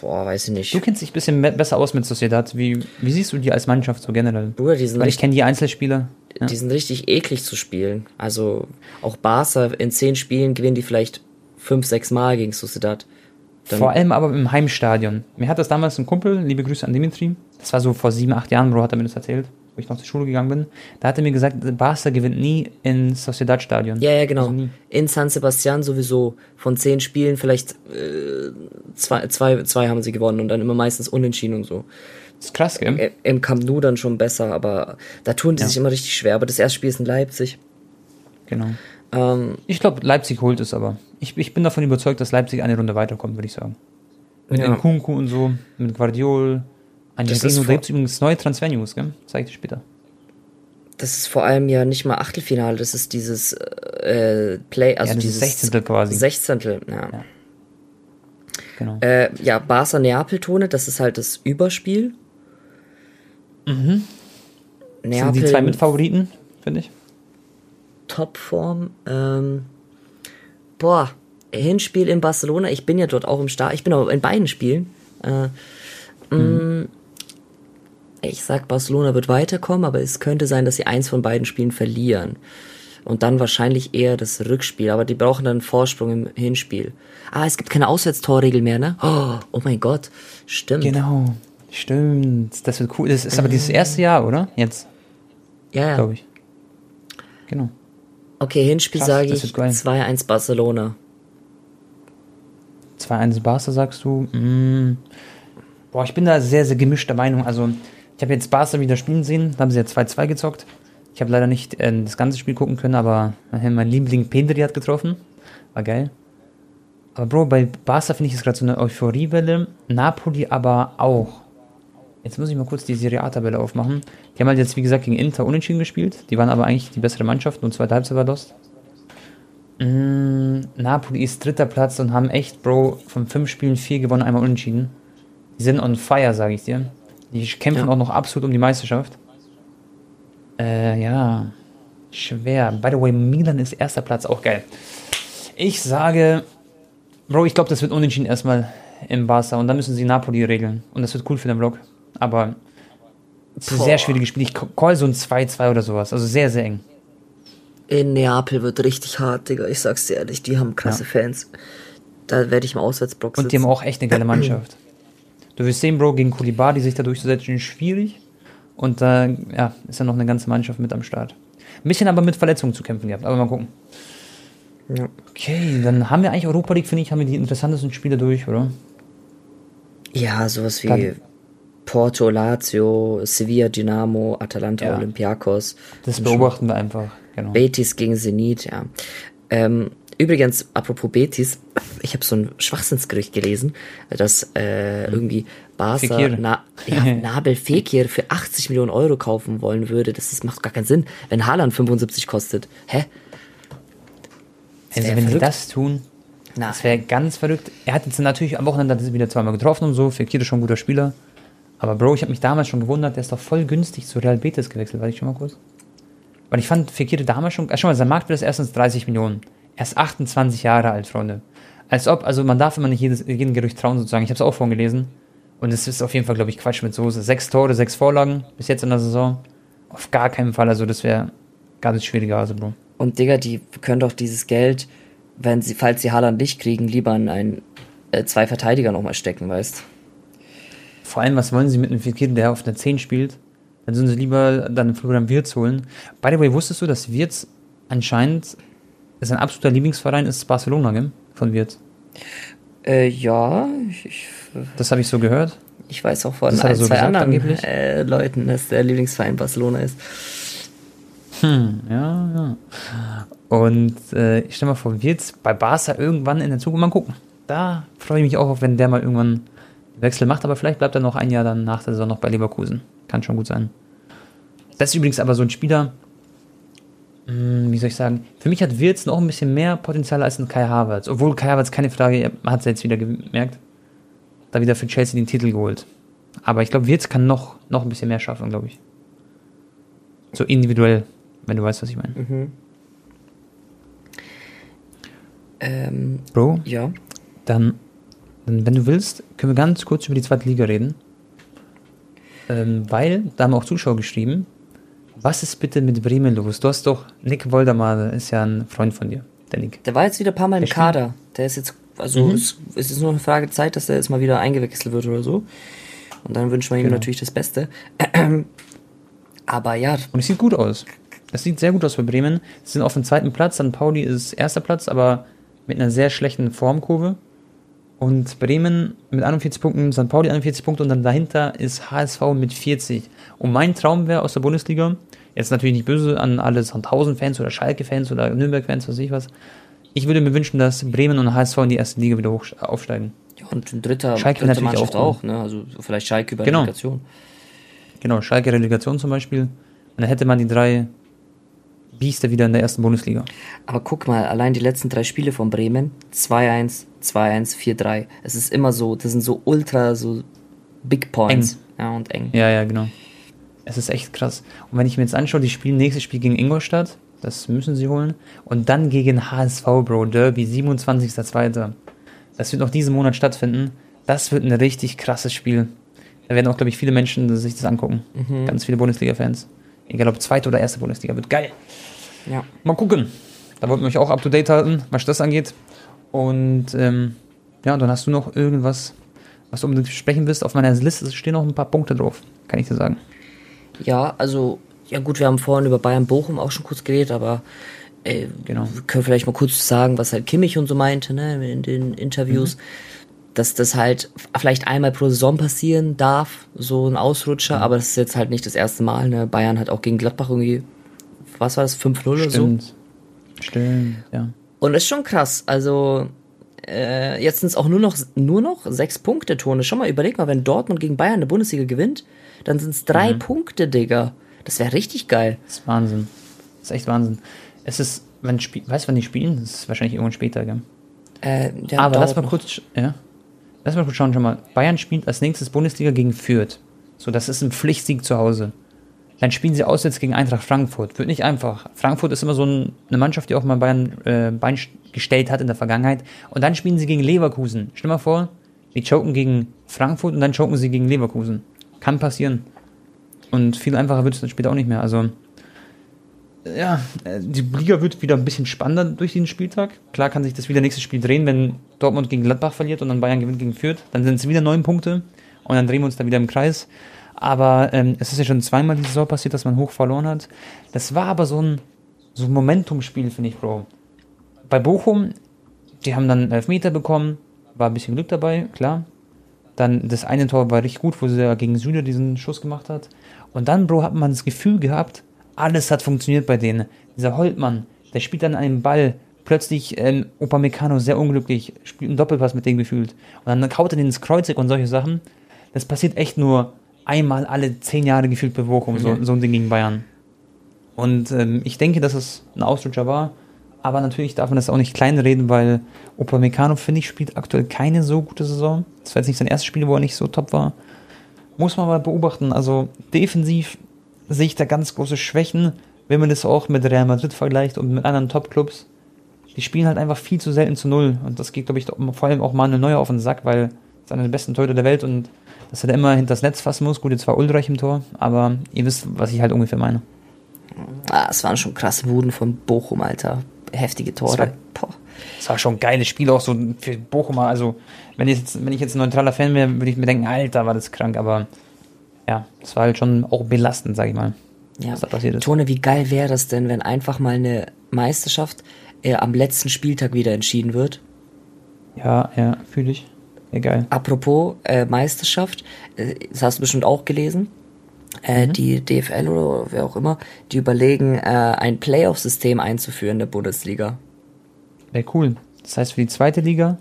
Boah, weiß ich nicht. Du kennst dich ein bisschen besser aus mit Sociedad. Wie, wie siehst du die als Mannschaft so generell? Bruder, die sind Weil ich kenne die Einzelspieler. Ja. Die sind richtig eklig zu spielen. Also auch Barca in zehn Spielen gewinnen die vielleicht fünf, sechs Mal gegen Sociedad. Dann Vor allem aber im Heimstadion. Mir hat das damals ein Kumpel, liebe Grüße an Dimitri, das war so vor sieben, acht Jahren, Bro, hat er mir das erzählt wo ich noch zur Schule gegangen bin, da hat er mir gesagt, Barca gewinnt nie in Sociedad Stadion. Ja, ja, genau. Also in San Sebastian sowieso von zehn Spielen vielleicht äh, zwei, zwei, zwei haben sie gewonnen und dann immer meistens unentschieden und so. Das ist krass, gell? Im Camp Nou dann schon besser, aber da tun die ja. sich immer richtig schwer. Aber das erste Spiel ist in Leipzig. Genau. Ähm, ich glaube, Leipzig holt es aber. Ich, ich bin davon überzeugt, dass Leipzig eine Runde weiterkommt, würde ich sagen. Mit ja. Nkunku und so, mit Guardiol, Angelino, da gibt es übrigens neue Transfer-News, gell? Zeig ich dir später. Das ist vor allem ja nicht mal Achtelfinale, das ist dieses äh, Play, also ja, dieses Sechzehntel quasi. Sechzehntel, ja. ja. Genau. Äh, ja, Barca Neapel-Tone, das ist halt das Überspiel. Mhm. Neapel, sind die zwei Mitfavoriten, finde ich. Topform. Ähm, boah, Hinspiel in Barcelona. Ich bin ja dort auch im Start. Ich bin auch in beiden Spielen. Äh, mhm. Ich sag, Barcelona wird weiterkommen, aber es könnte sein, dass sie eins von beiden Spielen verlieren. Und dann wahrscheinlich eher das Rückspiel, aber die brauchen dann einen Vorsprung im Hinspiel. Ah, es gibt keine Auswärtstorregel mehr, ne? Oh, oh mein Gott, stimmt. Genau, stimmt. Das wird cool. Das ist aber dieses erste Jahr, oder? Jetzt. Ja, ja. Glaube ich. Genau. Okay, Hinspiel sage ich 2-1 Barcelona. 2-1 Barca sagst du? Mm. Boah, ich bin da sehr, sehr gemischter Meinung. Also, ich habe jetzt Barca wieder spielen sehen, da haben sie ja 2-2 gezockt. Ich habe leider nicht äh, das ganze Spiel gucken können, aber äh, mein Liebling Pedri hat getroffen. War geil. Aber Bro, bei Barca finde ich es gerade so eine Euphoriewelle. Napoli aber auch. Jetzt muss ich mal kurz die Serie A-Tabelle aufmachen. Die haben halt jetzt, wie gesagt, gegen Inter unentschieden gespielt. Die waren aber eigentlich die bessere Mannschaft und zweite Halbzeit war lost. Mm, Napoli ist dritter Platz und haben echt, Bro, von fünf Spielen vier gewonnen, einmal unentschieden. Die sind on fire, sage ich dir. Die kämpfen ja. auch noch absolut um die Meisterschaft. Äh, ja. Schwer. By the way, Milan ist erster Platz, auch geil. Ich sage, Bro, ich glaube, das wird unentschieden erstmal im Barca und dann müssen sie Napoli regeln. Und das wird cool für den Block. Aber es ist ein sehr schwieriges Spiel. Ich call so ein 2-2 oder sowas. Also sehr, sehr eng. In Neapel wird richtig hart, Digga. Ich sag's dir ehrlich, die haben krasse ja. Fans. Da werde ich im Auswärtsblock sitzen. Und die haben auch echt eine geile Mannschaft. Du wirst sehen, Bro, gegen Koulibaly sich da durchzusetzen, ist schwierig. Und da ja, ist ja noch eine ganze Mannschaft mit am Start. Ein bisschen aber mit Verletzungen zu kämpfen gehabt, aber mal gucken. Ja. Okay, dann haben wir eigentlich Europa League, finde ich, haben wir die interessantesten Spiele durch, oder? Ja, sowas wie dann, Porto, Lazio, Sevilla, Dynamo, Atalanta, ja. Olympiakos. Das beobachten wir einfach, genau. Betis gegen Zenit, ja. Ähm, übrigens, apropos Betis, ich habe so ein Schwachsinnsgericht gelesen, dass äh, hm. irgendwie Barca Na, ja, Nabel Fekir für 80 Millionen Euro kaufen wollen würde. Das, das macht gar keinen Sinn, wenn Haaland 75 kostet. Hä? Also, wenn verrückt. sie das tun, Na. das wäre ganz verrückt. Er hat jetzt natürlich am Wochenende wieder zweimal getroffen und so. Fekir ist schon ein guter Spieler. Aber Bro, ich habe mich damals schon gewundert, der ist doch voll günstig zu Real Betis gewechselt. Warte ich schon mal kurz. Weil ich fand Fekir damals schon, äh, schon mal, sein Marktwert ist erstens 30 Millionen. Er ist 28 Jahre alt, Freunde. Als ob, also man darf immer nicht jedes, jedem Gerücht trauen, sozusagen. Ich habe es auch vorhin gelesen. Und es ist auf jeden Fall, glaube ich, Quatsch mit Soße. Sechs Tore, sechs Vorlagen bis jetzt in der Saison. Auf gar keinen Fall. Also, das wäre ganz schwieriger, also, Bro. Und Digga, die können doch dieses Geld, wenn sie, falls sie Haaland nicht kriegen, lieber in einen, äh, zwei Verteidiger nochmal stecken, weißt Vor allem, was wollen sie mit einem Fekir, der auf der 10 spielt? Dann sollen sie lieber dann Florian Wirtz holen. By the way, wusstest du, dass Wirtz anscheinend sein absoluter Lieblingsverein ist Barcelona, gell? Von Wirtz. Äh, ja, ich, ich das habe ich so gehört. Ich weiß auch von ein, so zwei gesagt, anderen äh, Leuten, dass der Lieblingsverein Barcelona ist. Hm, ja, ja. Und äh, ich stelle mal vor, wird bei Barca irgendwann in der Zukunft mal gucken. Da freue ich mich auch, wenn der mal irgendwann Wechsel macht, aber vielleicht bleibt er noch ein Jahr dann nach der Saison noch bei Leverkusen. Kann schon gut sein. Das ist übrigens aber so ein Spieler, hm, wie soll ich sagen, für mich hat Wirtz noch ein bisschen mehr Potenzial als ein Kai Havertz. Obwohl Kai Havertz, keine Frage, hat es jetzt wieder gemerkt, da wieder für Chelsea den Titel geholt. Aber ich glaube, Wirtz kann noch, noch ein bisschen mehr schaffen, glaube ich. So individuell, wenn du weißt, was ich meine. Mhm. Ähm, Bro? Ja. Dann, wenn du willst, können wir ganz kurz über die zweite Liga reden. Ähm, weil, da haben auch Zuschauer geschrieben, was ist bitte mit Bremen los? Du hast doch, Nick Woldemar ist ja ein Freund von dir, der Nick. Der war jetzt wieder ein paar Mal im Kader. Der ist jetzt also mhm. es, es, ist nur eine Frage Zeit, dass er jetzt mal wieder eingewechselt wird oder so. Und dann wünschen wir ihm genau. natürlich das Beste. Aber ja. Und es sieht gut aus. Es sieht sehr gut aus für Bremen. Sie sind auf dem zweiten Platz, dann Pauli ist erster Platz, aber mit einer sehr schlechten Formkurve. Und Bremen mit 41 Punkten, St. Pauli 41 Punkte und dann dahinter ist HSV mit 40. Und mein Traum wäre aus der Bundesliga, jetzt natürlich nicht böse an alle Sandhausen-Fans oder Schalke-Fans oder Nürnberg-Fans, was weiß ich was, ich würde mir wünschen, dass Bremen und HSV in die erste Liga wieder hoch, aufsteigen. Ja, und ein dritter, Schalke dritte natürlich Mannschaft auch, auch, ne? Also vielleicht Schalke über genau. Relegation. Genau, Schalke Relegation zum Beispiel. Und dann hätte man die drei Biester wieder in der ersten Bundesliga. Aber guck mal, allein die letzten drei Spiele von Bremen, 2-1, 2-1, 4-3. Es ist immer so, das sind so ultra, so Big Points. Eng. Ja, und eng. Ja, ja, genau. Es ist echt krass. Und wenn ich mir jetzt anschaue, die spielen nächstes Spiel gegen Ingolstadt, das müssen sie holen. Und dann gegen HSV, Bro, Derby, 27.02. Das wird noch diesen Monat stattfinden. Das wird ein richtig krasses Spiel. Da werden auch, glaube ich, viele Menschen sich das angucken. Mhm. Ganz viele Bundesliga-Fans. Egal ob zweite oder erste Bundesliga. Wird geil. Ja. Mal gucken. Da wollten wir euch auch up to date halten, was das angeht. Und ähm, ja, dann hast du noch irgendwas, was du unbedingt sprechen willst. Auf meiner Liste stehen noch ein paar Punkte drauf, kann ich dir sagen. Ja, also ja gut, wir haben vorhin über Bayern Bochum auch schon kurz geredet, aber äh, genau. wir können vielleicht mal kurz sagen, was halt Kimmich und so meinte, ne, in den Interviews, mhm. Dass das halt vielleicht einmal pro Saison passieren darf, so ein Ausrutscher, mhm. aber das ist jetzt halt nicht das erste Mal, ne? Bayern hat auch gegen Gladbach irgendwie, was war das, 5-0 oder so? Stimmt, ja. Und das ist schon krass, also äh, jetzt sind es auch nur noch, nur noch sechs Punkte, Tone. Schon mal überleg mal, wenn Dortmund gegen Bayern eine Bundesliga gewinnt, dann sind es drei mhm. Punkte, Digga. Das wäre richtig geil. Das ist Wahnsinn. Das ist echt Wahnsinn. Es ist, wenn Spiel, weißt du, wann die spielen? Das ist wahrscheinlich irgendwann später, gell? Äh, ja, Aber lass mal noch. kurz, ja. Lass mal schauen, schon mal. Bayern spielt als nächstes Bundesliga gegen Fürth. So, das ist ein Pflichtsieg zu Hause. Dann spielen sie auswärts gegen Eintracht Frankfurt. Wird nicht einfach. Frankfurt ist immer so ein, eine Mannschaft, die auch mal Bayern äh, Bein gestellt hat in der Vergangenheit. Und dann spielen sie gegen Leverkusen. Stell mal vor, Die choken gegen Frankfurt und dann choken sie gegen Leverkusen. Kann passieren. Und viel einfacher wird es dann später auch nicht mehr. Also, ja, äh, die Liga wird wieder ein bisschen spannender durch den Spieltag. Klar kann sich das wieder nächstes Spiel drehen, wenn Dortmund gegen Gladbach verliert und dann Bayern gewinnt gegen Fürth. Dann sind es wieder neun Punkte und dann drehen wir uns da wieder im Kreis. Aber ähm, es ist ja schon zweimal die Saison passiert, dass man hoch verloren hat. Das war aber so ein, so ein Momentum-Spiel, finde ich, Bro. Bei Bochum, die haben dann Elfmeter bekommen, war ein bisschen Glück dabei, klar. Dann das eine Tor war richtig gut, wo sie ja gegen Süle diesen Schuss gemacht hat. Und dann, Bro, hat man das Gefühl gehabt, alles hat funktioniert bei denen. Dieser Holtmann, der spielt dann einen Ball. Plötzlich ähm, Meccano sehr unglücklich, spielt einen Doppelpass mit dem gefühlt. Und dann kaut er den ins Kreuzig und solche Sachen. Das passiert echt nur einmal alle zehn Jahre gefühlt bei Bochum, mhm. so, so ein Ding gegen Bayern. Und ähm, ich denke, dass es ein Ausrutscher war. Aber natürlich darf man das auch nicht kleinreden, weil Meccano, finde ich, spielt aktuell keine so gute Saison. Das war jetzt nicht sein erstes Spiel, wo er nicht so top war. Muss man mal beobachten. Also defensiv sehe ich da ganz große Schwächen, wenn man das auch mit Real Madrid vergleicht und mit anderen Top-Clubs. Die spielen halt einfach viel zu selten zu Null. Und das geht, glaube ich, vor allem auch mal eine neue auf den Sack, weil es einer der besten Torhüter der Welt und dass er immer hinter das Netz fassen muss. Gut, jetzt war Ulreich im Tor, aber ihr wisst, was ich halt ungefähr meine. Ah, es waren schon krasse Buden von Bochum, Alter. Heftige Tore. Es war, war, schon ein geiles Spiel, auch so für Bochumer. Also, wenn ich jetzt, wenn ich jetzt ein neutraler Fan wäre, würde ich mir denken, Alter, war das krank, aber ja, es war halt schon auch belastend, sag ich mal. Ja, was da passiert ist. Tone, wie geil wäre das denn, wenn einfach mal eine Meisterschaft äh, am letzten Spieltag wieder entschieden wird? Ja, ja, fühle ich. Egal. Apropos äh, Meisterschaft, äh, das hast du bestimmt auch gelesen. Äh, mhm. Die DFL oder wer auch immer, die überlegen, äh, ein Playoff-System einzuführen in der Bundesliga. Wäre cool. Das heißt für die zweite Liga.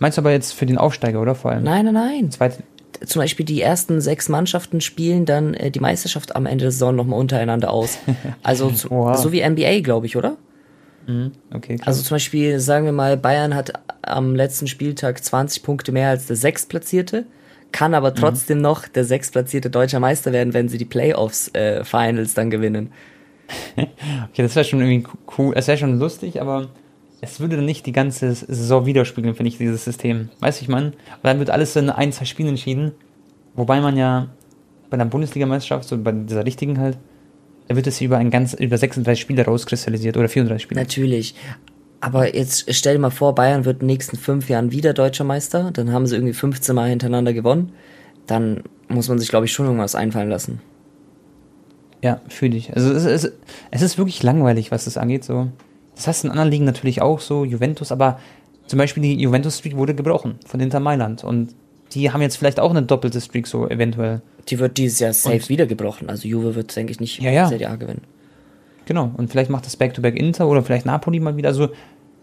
Meinst du aber jetzt für den Aufsteiger, oder vor allem? Nein, nein, nein. Zweite. Zum Beispiel die ersten sechs Mannschaften spielen dann äh, die Meisterschaft am Ende der Saison nochmal untereinander aus. Also zu, so wie NBA, glaube ich, oder? Mhm. Okay, klar. Also zum Beispiel, sagen wir mal, Bayern hat am letzten Spieltag 20 Punkte mehr als der Sechstplatzierte, kann aber mhm. trotzdem mhm. noch der Sechstplatzierte deutscher Meister werden, wenn sie die Playoffs äh, Finals dann gewinnen. okay, das wäre schon irgendwie cool, es wäre schon lustig, aber es würde dann nicht die ganze Saison widerspiegeln, finde ich, dieses System. Weißt du, ich meine? dann wird alles in ein, zwei Spielen entschieden, wobei man ja bei einer Bundesligameisterschaft, so bei dieser richtigen halt, da wird es über ein ganz, über 36 Spiele rauskristallisiert oder 34 Spiele. Natürlich. Aber jetzt stell dir mal vor, Bayern wird in den nächsten fünf Jahren wieder deutscher Meister. Dann haben sie irgendwie 15 Mal hintereinander gewonnen. Dann muss man sich, glaube ich, schon irgendwas einfallen lassen. Ja, fühle ich. Also es ist, es ist wirklich langweilig, was das angeht. So. Das heißt in anderen Ligen natürlich auch so, Juventus, aber zum Beispiel die Juventus-Streak wurde gebrochen von Inter Mailand. Und die haben jetzt vielleicht auch eine doppelte Streak, so eventuell. Die wird dieses Jahr safe und wieder gebrochen. Also Juve wird, denke ich, nicht ja, ja. Serie A gewinnen. Genau. Und vielleicht macht das Back-to-Back -back Inter oder vielleicht Napoli mal wieder. Also,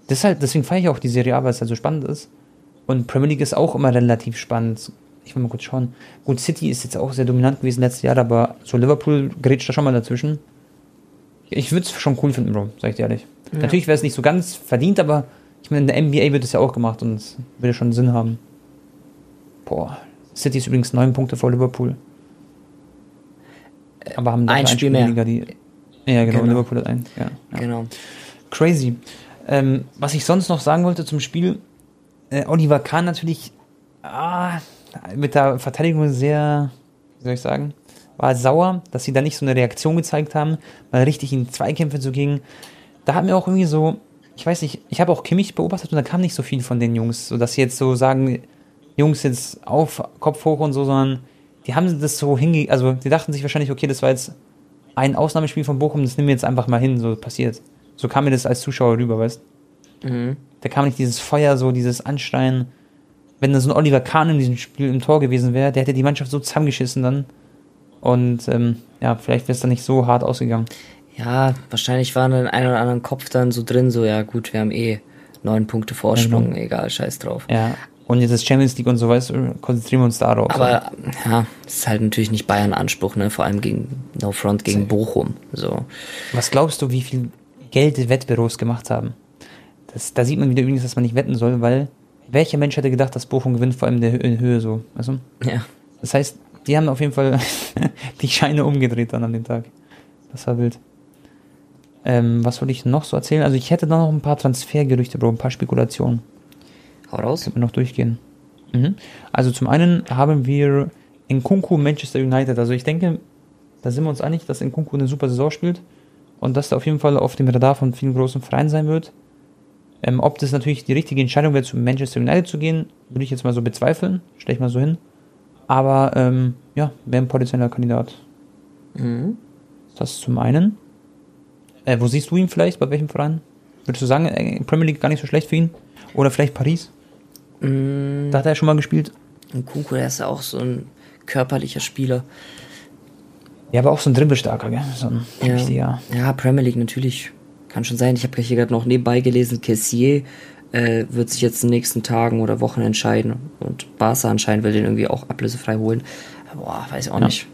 das halt, deswegen feiere ich auch die Serie A, weil es halt so spannend ist. Und Premier League ist auch immer relativ spannend. Ich will mal kurz schauen. Gut, City ist jetzt auch sehr dominant gewesen letztes Jahr, aber so Liverpool grätscht da schon mal dazwischen. Ich würde es schon cool finden, Bro, sag ich dir ehrlich. Ja. Natürlich wäre es nicht so ganz verdient, aber ich meine, in der NBA wird es ja auch gemacht und es würde schon Sinn haben. Boah, City ist übrigens neun Punkte vor Liverpool. Aber haben ein, ein Spiel mehr. Liga, die, ja, genau, genau. Liverpool hat ein. Ja, ja. Genau. Crazy. Ähm, was ich sonst noch sagen wollte zum Spiel, äh, Oliver Kahn natürlich ah, mit der Verteidigung sehr, wie soll ich sagen, war sauer, dass sie da nicht so eine Reaktion gezeigt haben, mal richtig in Zweikämpfe zu gehen. Da hat mir auch irgendwie so, ich weiß nicht, ich habe auch Kimmich beobachtet und da kam nicht so viel von den Jungs, so dass sie jetzt so sagen, Jungs jetzt auf, Kopf hoch und so, sondern die haben das so hinge... Also, die dachten sich wahrscheinlich, okay, das war jetzt ein Ausnahmespiel von Bochum, das nehmen wir jetzt einfach mal hin, so passiert. So kam mir das als Zuschauer rüber, weißt mhm. Da kam nicht dieses Feuer, so dieses Anschreien. Wenn da so ein Oliver Kahn in diesem Spiel im Tor gewesen wäre, der hätte die Mannschaft so zusammengeschissen dann. Und ähm, ja, vielleicht wäre es dann nicht so hart ausgegangen. Ja, wahrscheinlich war in einem oder anderen Kopf dann so drin, so, ja gut, wir haben eh neun Punkte Vorsprung, ja, genau. egal, scheiß drauf. Ja, und jetzt ist Champions League und so weißt konzentrieren wir uns darauf. Aber ja, das ist halt natürlich nicht Bayern Anspruch, ne? Vor allem gegen No Front gegen Sehr. Bochum. So. Was glaubst du, wie viel Geld die Wettbüros gemacht haben? Das, da sieht man wieder übrigens, dass man nicht wetten soll, weil welcher Mensch hätte gedacht, dass Bochum gewinnt, vor allem in der Höhe so, weißt du? Ja. Das heißt, die haben auf jeden Fall die Scheine umgedreht dann an dem Tag. Das war wild. Ähm, was wollte ich noch so erzählen? Also ich hätte da noch ein paar Transfergerüchte, Bro, ein paar Spekulationen. Hau raus. Können wir noch durchgehen. Mhm. Also zum einen haben wir Nkunku Manchester United. Also ich denke, da sind wir uns einig, dass Nkunku eine super Saison spielt und dass er auf jeden Fall auf dem Radar von vielen großen Vereinen sein wird. Ähm, ob das natürlich die richtige Entscheidung wäre, zu Manchester United zu gehen, würde ich jetzt mal so bezweifeln. Stelle ich mal so hin. Aber ähm, ja, wäre ein potenzieller Kandidat. Mhm. Das zum einen. Äh, wo siehst du ihn vielleicht? Bei welchem Verein? Würdest du sagen, äh, Premier League gar nicht so schlecht für ihn? Oder vielleicht Paris? Mhm. Da hat er ja schon mal gespielt. Und Kunku, der ist ja auch so ein körperlicher Spieler. Ja, aber auch so ein Dribbelstarker, gell? So ein Ja. richtiger. ja, Premier League natürlich. Kann schon sein. Ich habe hier gerade noch nebenbei gelesen, Kessier äh, wird sich jetzt in den nächsten Tagen oder Wochen entscheiden. Und Barca anscheinend will den irgendwie auch ablösefrei holen. Boah, weiß ich auch Ja. nicht.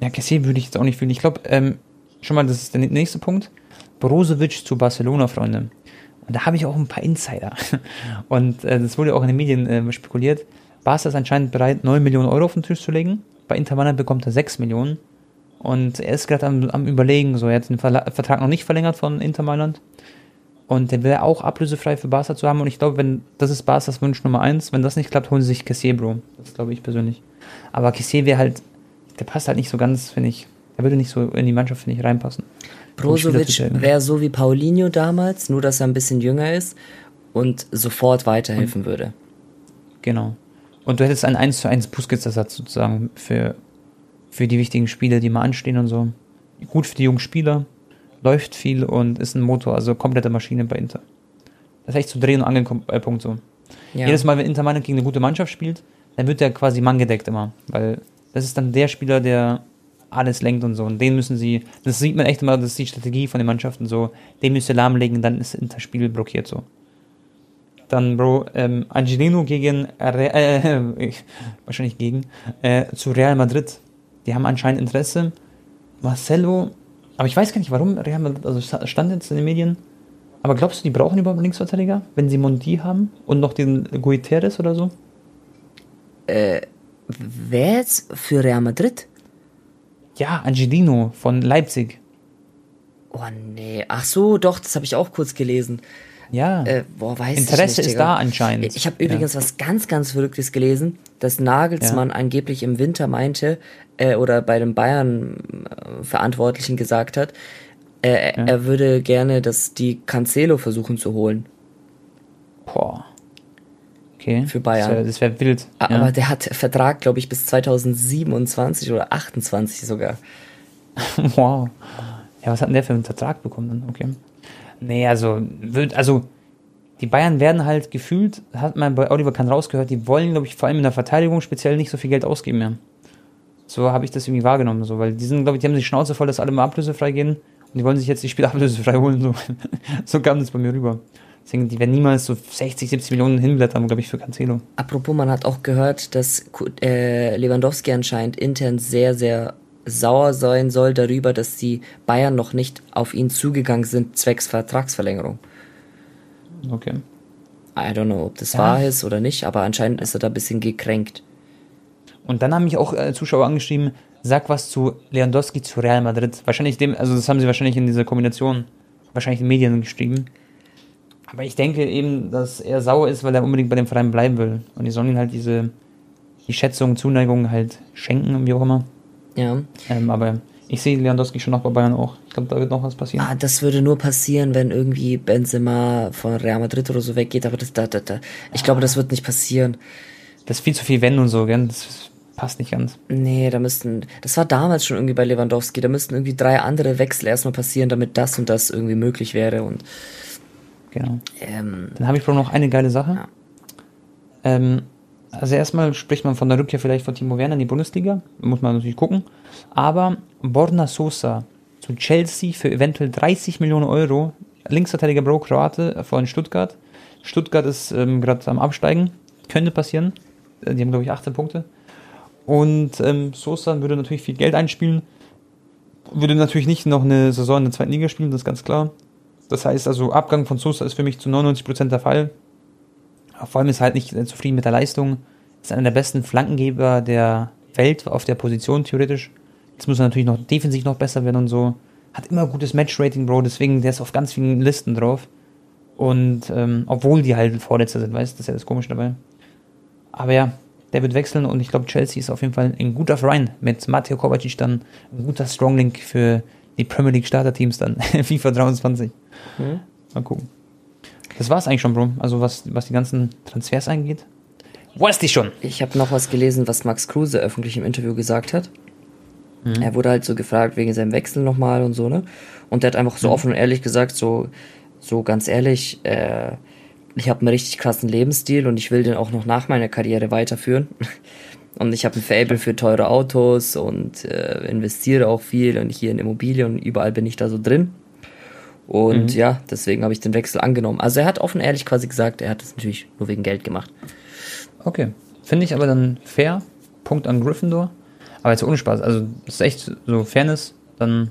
Ja, Kessier würde ich jetzt auch nicht fühlen. Ich glaube, ähm, schon mal, das ist der nächste Punkt. Brozovic zu Barcelona, Freunde. Und da habe ich auch ein paar Insider. Und äh, das wurde auch in den Medien äh, spekuliert. Barca ist anscheinend bereit, 9 Millionen Euro auf den Tisch zu legen. Bei Inter Mailand bekommt er 6 Millionen. Und er ist gerade am, am Überlegen, so, er hat den Verla Vertrag noch nicht verlängert von Inter Mailand. Und der wäre auch ablösefrei für Barca zu haben. Und ich glaube, wenn das ist Barca's Wunsch Nummer eins. Wenn das nicht klappt, holen sie sich Kessier, Bro. Das glaube ich persönlich. Aber Kessier wäre halt, der passt halt nicht so ganz, finde ich. Der würde nicht so in die Mannschaft, finde ich, reinpassen. Brozovic wäre so wie Paulinho damals, nur dass er ein bisschen jünger ist und sofort weiterhelfen würde. Genau. Und du hättest einen 1 zu 1 Busquets-Ersatz sozusagen für, für die wichtigen Spiele, die mal anstehen und so. Gut für die jungen Spieler, läuft viel und ist ein Motor, also komplette Maschine bei Inter. Das ist echt so Dreh- und Angelpunkt so. Ja. Jedes Mal, wenn Inter Mailand gegen eine gute Mannschaft spielt, dann wird der quasi manngedeckt immer, weil das ist dann der Spieler, der alles lenkt und so. Und den müssen sie, das sieht man echt immer, das ist die Strategie von den Mannschaften so, den müsst ihr lahmlegen, dann ist das Spiel blockiert so. Dann, Bro, ähm, Angelino gegen, Re äh, ich- wahrscheinlich gegen, äh, zu Real Madrid. Die haben anscheinend Interesse. Marcelo, aber ich weiß gar nicht, warum Real Madrid, also sta- stand jetzt in den Medien. Aber glaubst du, die brauchen überhaupt einen Linksverteidiger, wenn sie Mondi haben und noch den Guiteres oder so? Wer jetzt für Real Madrid? Ja, Angelino von Leipzig. Oh nee, ach so, doch, das habe ich auch kurz gelesen. Ja. Äh, boah, Interesse ich nicht, ist da anscheinend. Ich habe übrigens was ganz, ganz Verrücktes gelesen, dass Nagelsmann Ja. angeblich im Winter meinte, äh, oder bei den Bayern-Verantwortlichen gesagt hat, äh, Ja. er würde gerne, dass die Cancelo versuchen zu holen. Boah. Okay. Für Bayern. Das wäre wär wild. Ja. Aber der hat Vertrag, glaube ich, bis 2027 oder 28 sogar. wow. Ja, was hat denn der für einen Vertrag bekommen dann? Okay. Nee, also, wird, also, die Bayern werden halt gefühlt, hat man bei Oliver Kahn rausgehört, die wollen, glaube ich, vor allem in der Verteidigung speziell nicht so viel Geld ausgeben mehr. So habe ich das irgendwie wahrgenommen, so, weil die sind, glaube ich, die haben die Schnauze voll, dass alle mal ablösefrei gehen und die wollen sich jetzt die Spiele ablösefrei holen, so. so kam das bei mir rüber. Deswegen, die werden niemals so 60, 70 Millionen hinblättern, glaube ich, für Cancelo. Apropos, man hat auch gehört, dass äh, Lewandowski anscheinend intern sehr, sehr sauer sein soll darüber, dass die Bayern noch nicht auf ihn zugegangen sind, zwecks Vertragsverlängerung. Okay. I don't know, ob das Ja. wahr ist oder nicht, aber anscheinend ist er da ein bisschen gekränkt. Und dann haben mich auch äh, Zuschauer angeschrieben, sag was zu Lewandowski zu Real Madrid. Wahrscheinlich dem, also das haben sie wahrscheinlich in dieser Kombination, wahrscheinlich in den Medien geschrieben. Aber ich denke eben, dass er sauer ist, weil er unbedingt bei dem Verein bleiben will. Und die sollen ihm halt diese, die Schätzung, Zuneigung halt schenken, wie auch immer. Ja. Ähm, aber ich sehe Lewandowski schon noch bei Bayern auch. Ich glaube, da wird noch was passieren. Ah, das würde nur passieren, wenn irgendwie Benzema von Real Madrid oder so weggeht, aber das, da, da, da. ich glaube, das wird nicht passieren. Das ist viel zu viel Wenn und so, gell? Das passt nicht ganz. Nee, da müssten, das war damals schon irgendwie bei Lewandowski, da müssten irgendwie drei andere Wechsel erstmal passieren, damit das und das irgendwie möglich wäre und, Genau. ähm, Dann habe ich, Bro, noch eine geile Sache. Ja. Ähm, also erstmal spricht man von der Rückkehr vielleicht von Timo Werner in die Bundesliga. Muss man natürlich gucken. Aber Borna Sosa zu Chelsea für eventuell 30 Millionen Euro. Linksverteidiger Bro Kroate von Stuttgart. Stuttgart ist ähm, gerade am Absteigen. Könnte passieren. Äh, Die haben, glaube ich, 18 Punkte. Und ähm, Sosa würde natürlich viel Geld einspielen. Würde natürlich nicht noch eine Saison in der zweiten Liga spielen, das ist ganz klar. Das heißt also, Abgang von Sosa ist für mich zu 99% der Fall. Vor allem ist er halt nicht zufrieden mit der Leistung. Ist einer der besten Flankengeber der Welt auf der Position, theoretisch. Jetzt muss er natürlich noch defensiv noch besser werden und so. Hat immer gutes Matchrating, Bro, deswegen der ist auf ganz vielen Listen drauf. Und ähm, obwohl die halt Vorletzter sind, weißt du, das ist ja das Komische dabei. Aber ja, der wird wechseln und ich glaube, Chelsea ist auf jeden Fall ein guter Verein mit Matteo Kovacic dann ein guter Stronglink für die Premier League Starterteams dann FIFA 23. Mhm. Mal gucken. Das war es eigentlich schon, Bro. Also was, was die ganzen Transfers angeht. Weißt du schon? Ich habe noch was gelesen, was Max Kruse öffentlich im Interview gesagt hat. Mhm. Er wurde halt so gefragt wegen seinem Wechsel nochmal und so, ne? Und der hat einfach so mhm. offen und ehrlich gesagt, so, so ganz ehrlich, äh, ich habe einen richtig krassen Lebensstil und ich will den auch noch nach meiner Karriere weiterführen. Und ich habe ein Fable für teure Autos und äh, investiere auch viel und hier in Immobilien und überall bin ich da so drin. Und mhm. ja, deswegen habe ich den Wechsel angenommen. Also er hat offen ehrlich quasi gesagt, er hat es natürlich nur wegen Geld gemacht. Okay. Finde ich aber dann fair. Punkt an Gryffindor. Aber jetzt ohne Spaß. Also, das ist echt so Fairness. Dann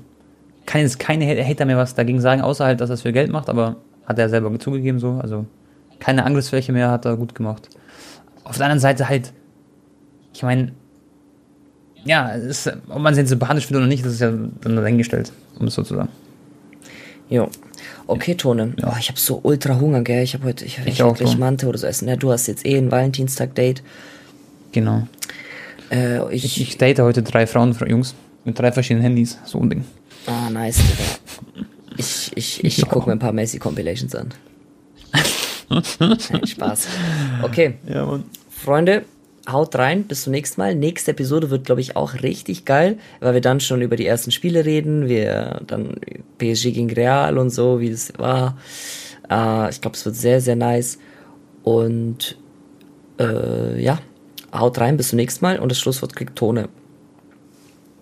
kann jetzt keine Hater mehr was dagegen sagen, außer halt, dass er es für Geld macht. Aber hat er selber zugegeben so. Also, keine Angriffsfläche mehr hat er gut gemacht. Auf der anderen Seite halt, ich meine, ja, ist, ob man es jetzt sympathisch findet oder nicht, das ist ja dann dahingestellt, um es so zu sagen. Jo. Okay, Tone. Ja. Oh, ich habe so ultra Hunger, gell? Ich habe heute, ich, ich, ich auch gleich Mante oder so essen. Ja, du hast jetzt eh ein Valentinstag-Date. Genau. Äh, ich, ich, ich date heute drei Frauen, Jungs, mit drei verschiedenen Handys. So ein Ding. Ah, nice, Digga. Ich, ich, ich, ich gucke mir ein paar Messi-Compilations an. Nein, Spaß. Okay. Ja. Freunde, haut rein, bis zum nächsten Mal. Nächste Episode wird, glaube ich, auch richtig geil, weil wir dann schon über die ersten Spiele reden, wir dann PSG gegen Real und so, wie das war. Äh, ich glaube, es wird sehr, sehr nice. Und äh, ja, haut rein, bis zum nächsten Mal und das Schlusswort kriegt Tone.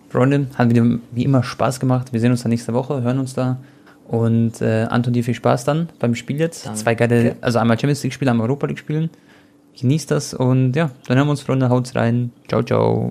Freunde, hat wieder wie immer Spaß gemacht. Wir sehen uns dann nächste Woche, hören uns da. Und äh, Anton, dir viel Spaß dann beim Spiel jetzt. Danke. Zwei geile, also einmal Champions League spielen, einmal Europa League spielen. Genießt das und ja, dann hören wir uns, Freunde. Haut's rein. Ciao, ciao.